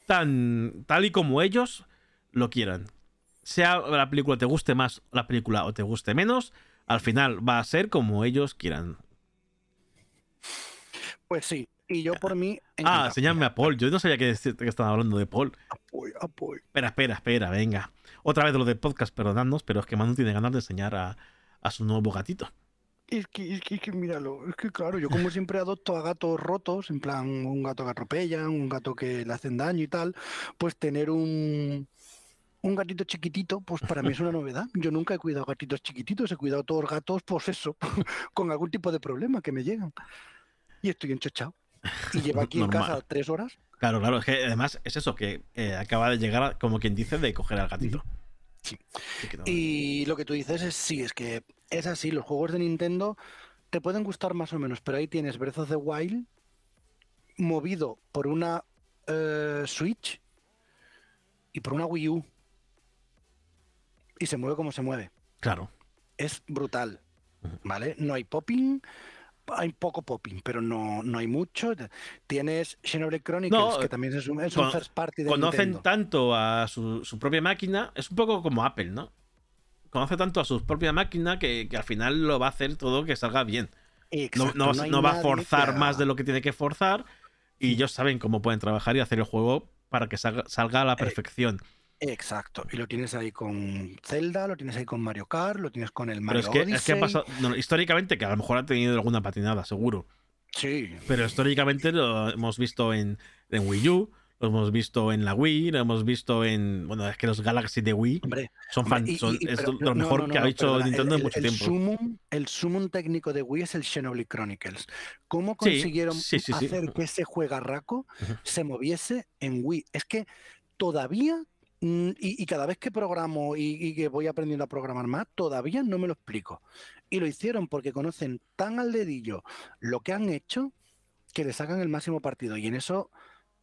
tan tal y como ellos lo quieran. Sea la película te guste más la película o te guste menos, al final va a ser como ellos quieran. Pues sí, y yo por mí. Ah, enséñame a Paul. Yo no sabía que, que estaban hablando de Paul. Apoyo, apoyo. Espera, espera, espera, venga. Otra vez lo de podcast, perdonadnos, pero es que Manu tiene ganas de enseñar a, a su nuevo gatito. Es que, es que, es que míralo, es que claro, yo como siempre adopto a gatos rotos, en plan un gato que atropellan, un gato que le hacen daño y tal, pues tener un, un gatito chiquitito, pues para mí es una novedad. Yo nunca he cuidado gatitos chiquititos, he cuidado todos gatos, pues eso, *laughs* con algún tipo de problema que me llegan. Y estoy enchochado. Y llevo aquí en casa tres horas. Claro, claro, es que además es eso, que eh, acaba de llegar, como quien dice, de coger al gatito. Sí. Y lo que tú dices es sí, es que es así, los juegos de Nintendo te pueden gustar más o menos, pero ahí tienes Breath of the Wild movido por una eh, Switch y por una Wii U. Y se mueve como se mueve. Claro. Es brutal, ¿vale? No hay popping, hay poco popping, pero no, no hay mucho. Tienes Xenoblade Chronicles, No, que también es un, es un first party de Conocen Nintendo. tanto a su, su propia máquina, es un poco como Apple, ¿no? Conoce tanto a su propia máquina que, que al final lo va a hacer todo que salga bien. No, Exacto, no- va a forzar que más de lo que tiene que forzar y ellos saben cómo pueden trabajar y hacer el juego para que salga, salga a Eh, la perfección. Exacto, y lo tienes ahí con Zelda, lo tienes ahí con Mario Kart, lo tienes con el Pero Mario es que, es que ha Odyssey. pasado, no, históricamente, que a lo mejor ha tenido alguna patinada, seguro. Sí, Pero históricamente lo hemos visto en, en Wii U, lo hemos visto en la Wii, lo hemos visto en. Bueno, es que los Galaxy de Wii hombre. son, hombre, fan- y- son- y- y- es pero- lo mejor no, no, que ha hecho perdona, Nintendo el, en mucho el tiempo. sumum, el sumum técnico de Wii es el Xenoblade Chronicles. ¿Cómo consiguieron sí, sí, sí. hacer que ese juegarraco se moviese en Wii? Es que todavía, y, y cada vez que programo y, y que voy aprendiendo a programar más, todavía no me lo explico. Y lo hicieron porque conocen tan al dedillo lo que han hecho que le sacan el máximo partido. Y en eso,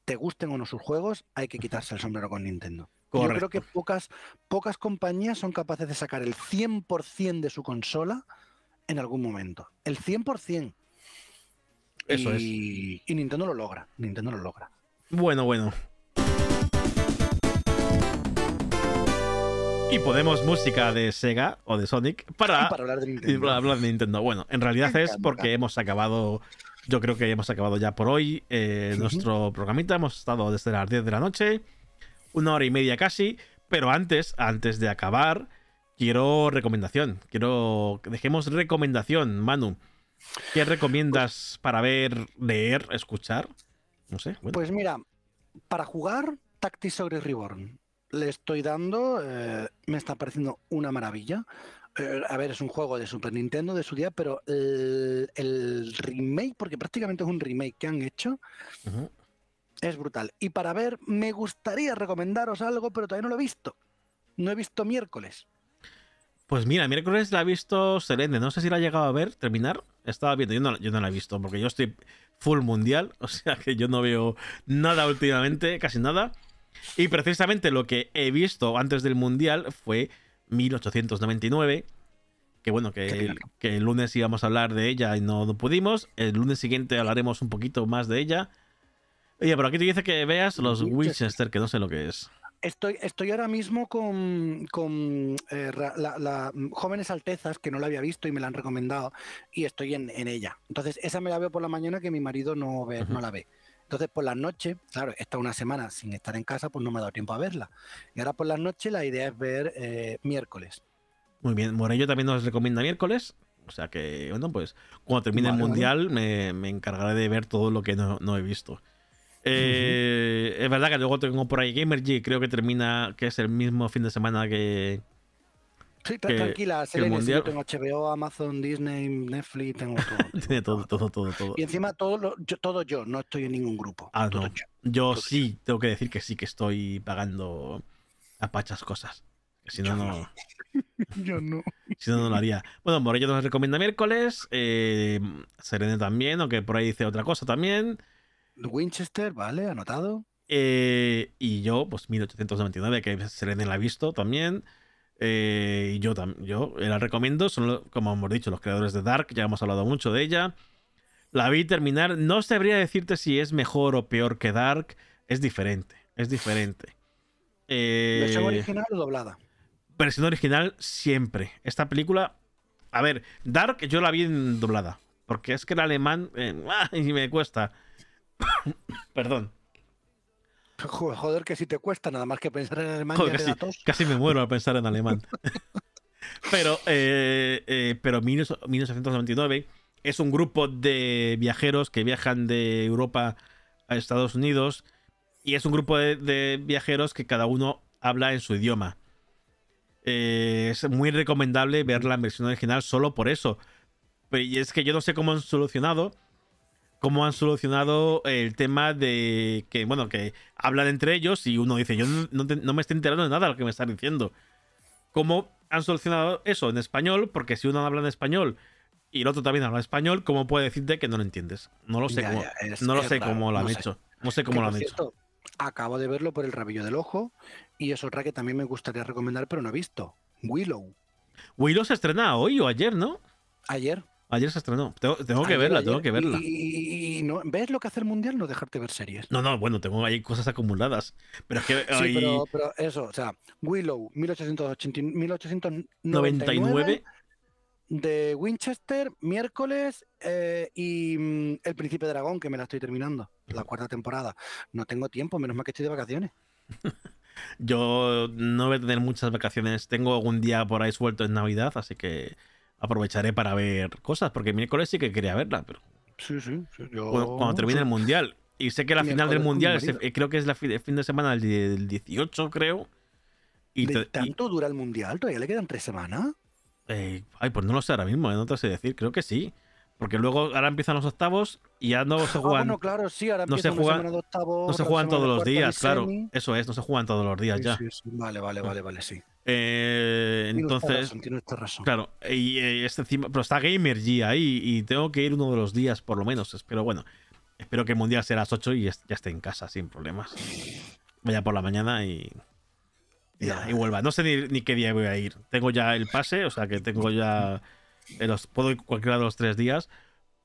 te gusten o no sus juegos, hay que quitarse el sombrero con Nintendo. Yo creo que pocas, pocas compañías son capaces de sacar el 100% de su consola en algún momento. El 100%. Eso es. y, y Nintendo lo logra. Nintendo lo logra. Bueno, bueno. Y podemos música de Sega o de Sonic para, *laughs* para hablar de Nintendo. para hablar de Nintendo. Bueno, en realidad es porque hemos acabado. Yo creo que hemos acabado ya por hoy eh, nuestro programita. Hemos estado desde las 10 de la noche, una hora y media casi. Pero antes, antes de acabar, quiero recomendación. Quiero que dejemos recomendación, Manu. ¿Qué recomiendas para ver, leer, escuchar? No sé. Bueno. Pues mira, para jugar Tactics Ogre Reborn le estoy dando, eh, me está pareciendo una maravilla. Eh, a ver, es un juego de Super Nintendo de su día, pero el, el remake, porque prácticamente es un remake que han hecho, es brutal. Y para ver, me gustaría recomendaros algo, pero todavía no lo he visto. No he visto miércoles. Pues mira, miércoles la ha visto Selene. No sé si la ha llegado a ver, terminar. Estaba viendo, yo no, yo no la he visto, porque yo estoy full mundial, *laughs* o sea que yo no veo nada últimamente, casi nada. Y precisamente lo que he visto antes del mundial fue 1899. Que bueno, que, el, pena. que el lunes íbamos a hablar de ella y no, no pudimos. El lunes siguiente hablaremos un poquito más de ella. Oye, pero aquí te dice que veas los Winchester. Que no sé lo que es. Estoy, estoy ahora mismo con, con eh, la, la- Jóvenes Altezas, que no la había visto y me la han recomendado, y estoy en, en ella. Entonces, esa me la veo por la mañana que mi marido no, ve, no la ve. Entonces, por las noches, claro, he estado una semana sin estar en casa, pues no me ha dado tiempo a verla. Y ahora por las noches la idea es ver eh, miércoles. Muy bien, Morello también nos recomienda miércoles. O sea que, bueno, pues cuando termine el vale. mundial me, me encargaré de ver todo lo que no, no he visto. Eh, Es verdad que luego tengo por ahí Gamergy, creo que termina, que es el mismo fin de semana que. Sí, Que- tranquila, que el mundial- tengo HBO, Amazon, Disney, Netflix, tengo todo. *laughs* Tiene todo, todo, todo, todo. Y encima todo, lo- yo, todo yo, no estoy en ningún grupo. Ah, todo no. yo. Yo todo sí, tengo que decir que sí que estoy pagando a pachas cosas. Si no, Yo no. *laughs* Yo no. Si no, no lo haría. Bueno, Morello nos recomienda miércoles. Eh, Serene también, aunque por ahí dice otra cosa también. Winchester, vale, anotado. Eh, y yo, pues 1899, que Serene la ha visto también. Eh, y yo, yo la recomiendo. Son, lo- como hemos dicho, los creadores de Dark. Ya hemos hablado mucho de ella. La vi terminar. No sabría decirte si es mejor o peor que Dark. Es diferente. Es diferente. Eh, ¿Versión original o doblada? versión original siempre. Esta película. A ver, Dark yo la vi en doblada. Porque es que el alemán. eh, *laughs* y me cuesta. *coughs* Perdón. Jo- Joder, que si te cuesta nada más que pensar en alemán Joder, casi, me muero al pensar en alemán. *laughs* pero, eh, eh, pero 1899 es un grupo de viajeros que viajan de Europa a Estados Unidos. Y es un grupo de, de viajeros que cada uno habla en su idioma. Eh, es muy recomendable verla en versión original solo por eso. Y es que yo no sé cómo han solucionado. Cómo han solucionado el tema de que, bueno, que hablan entre ellos y uno dice, yo no, te- no me estoy enterando de nada de lo que me están diciendo. ¿Cómo han solucionado eso en español? Porque si uno habla en español y el otro también habla español, ¿cómo puede decirte que no lo entiendes? No lo sé Ya, cómo, ya, es- no lo sé raro, cómo lo han no sé. hecho. No sé Que, cómo lo han hecho. acabo de verlo por el rabillo del ojo y es otra que también me gustaría recomendar, pero no he visto. Willow. Willow se estrena hoy o ayer, ¿no? Ayer. Ayer se estrenó. Tengo, tengo que Ayer, verla, ayer. tengo que verla. Y, y- y no, ¿Ves lo que hace el mundial? No dejarte ver series. No, no, bueno, tengo ahí cosas acumuladas. Pero es que Sí, hay pero, pero eso, o sea, Willow, 1880, 1899 99. de Winchester, miércoles eh, y mm, El Príncipe Dragón, que me la estoy terminando, la cuarta temporada. No tengo tiempo, menos mal que estoy de vacaciones. *laughs* Yo no voy a tener muchas vacaciones. Tengo algún día por ahí suelto en Navidad, así que aprovecharé para ver cosas. Porque miércoles sí que quería verla, pero Sí, sí. sí, yo- cuando, cuando termine el mundial. Y sé que la final del mundial, es- eh, creo que es la fi- el fin de semana del die- del 18, creo. Y, ¿De te- y- ¿Tanto dura el mundial? ¿Todavía le quedan tres semanas? eh, ay, pues no lo sé ahora mismo, eh, no te sé decir. Creo que sí. Porque luego ahora empiezan los octavos y ya no se Ah, juegan. bueno, claro, sí, ahora no se juegan- de octavos, no se juegan todos los y días, claro. Eso es, no se juegan todos los días Sí, ya. sí, sí. Vale, vale, vale, vale, sí. Eh, entonces, razón, usted razón. Claro, y eh, este encima, pero está Gamergy ahí y tengo que ir uno de los días por lo menos. Espero, bueno, espero que el mundial sea a las 8 y ya esté en casa sin problemas. Vaya por la mañana y, y, nada, y vuelva. No sé ni, ni qué día voy a ir. Tengo ya el pase, o sea que tengo ya. Eh, los, puedo ir cualquiera de los tres días,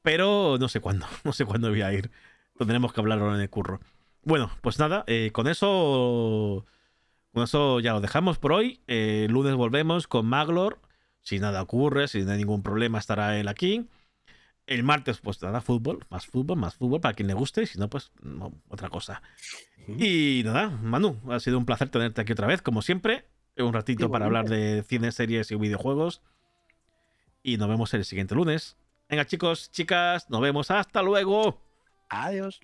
pero no sé cuándo. *laughs* No sé cuándo voy a ir. Tendremos que hablarlo en el curro. Bueno, pues nada, eh, con eso. Con eso ya lo dejamos por hoy. Eh, el lunes volvemos con Maglor. Si nada ocurre, si no hay ningún problema, estará él aquí. El martes, pues nada, fútbol, más fútbol, más fútbol para quien le guste. Y si no, pues no, otra cosa. Y nada, Manu, ha sido un placer tenerte aquí otra vez, como siempre. Un ratito para hablar de cine, series y videojuegos. Y nos vemos el siguiente lunes. Venga, chicos, chicas, nos vemos. Hasta luego. Adiós.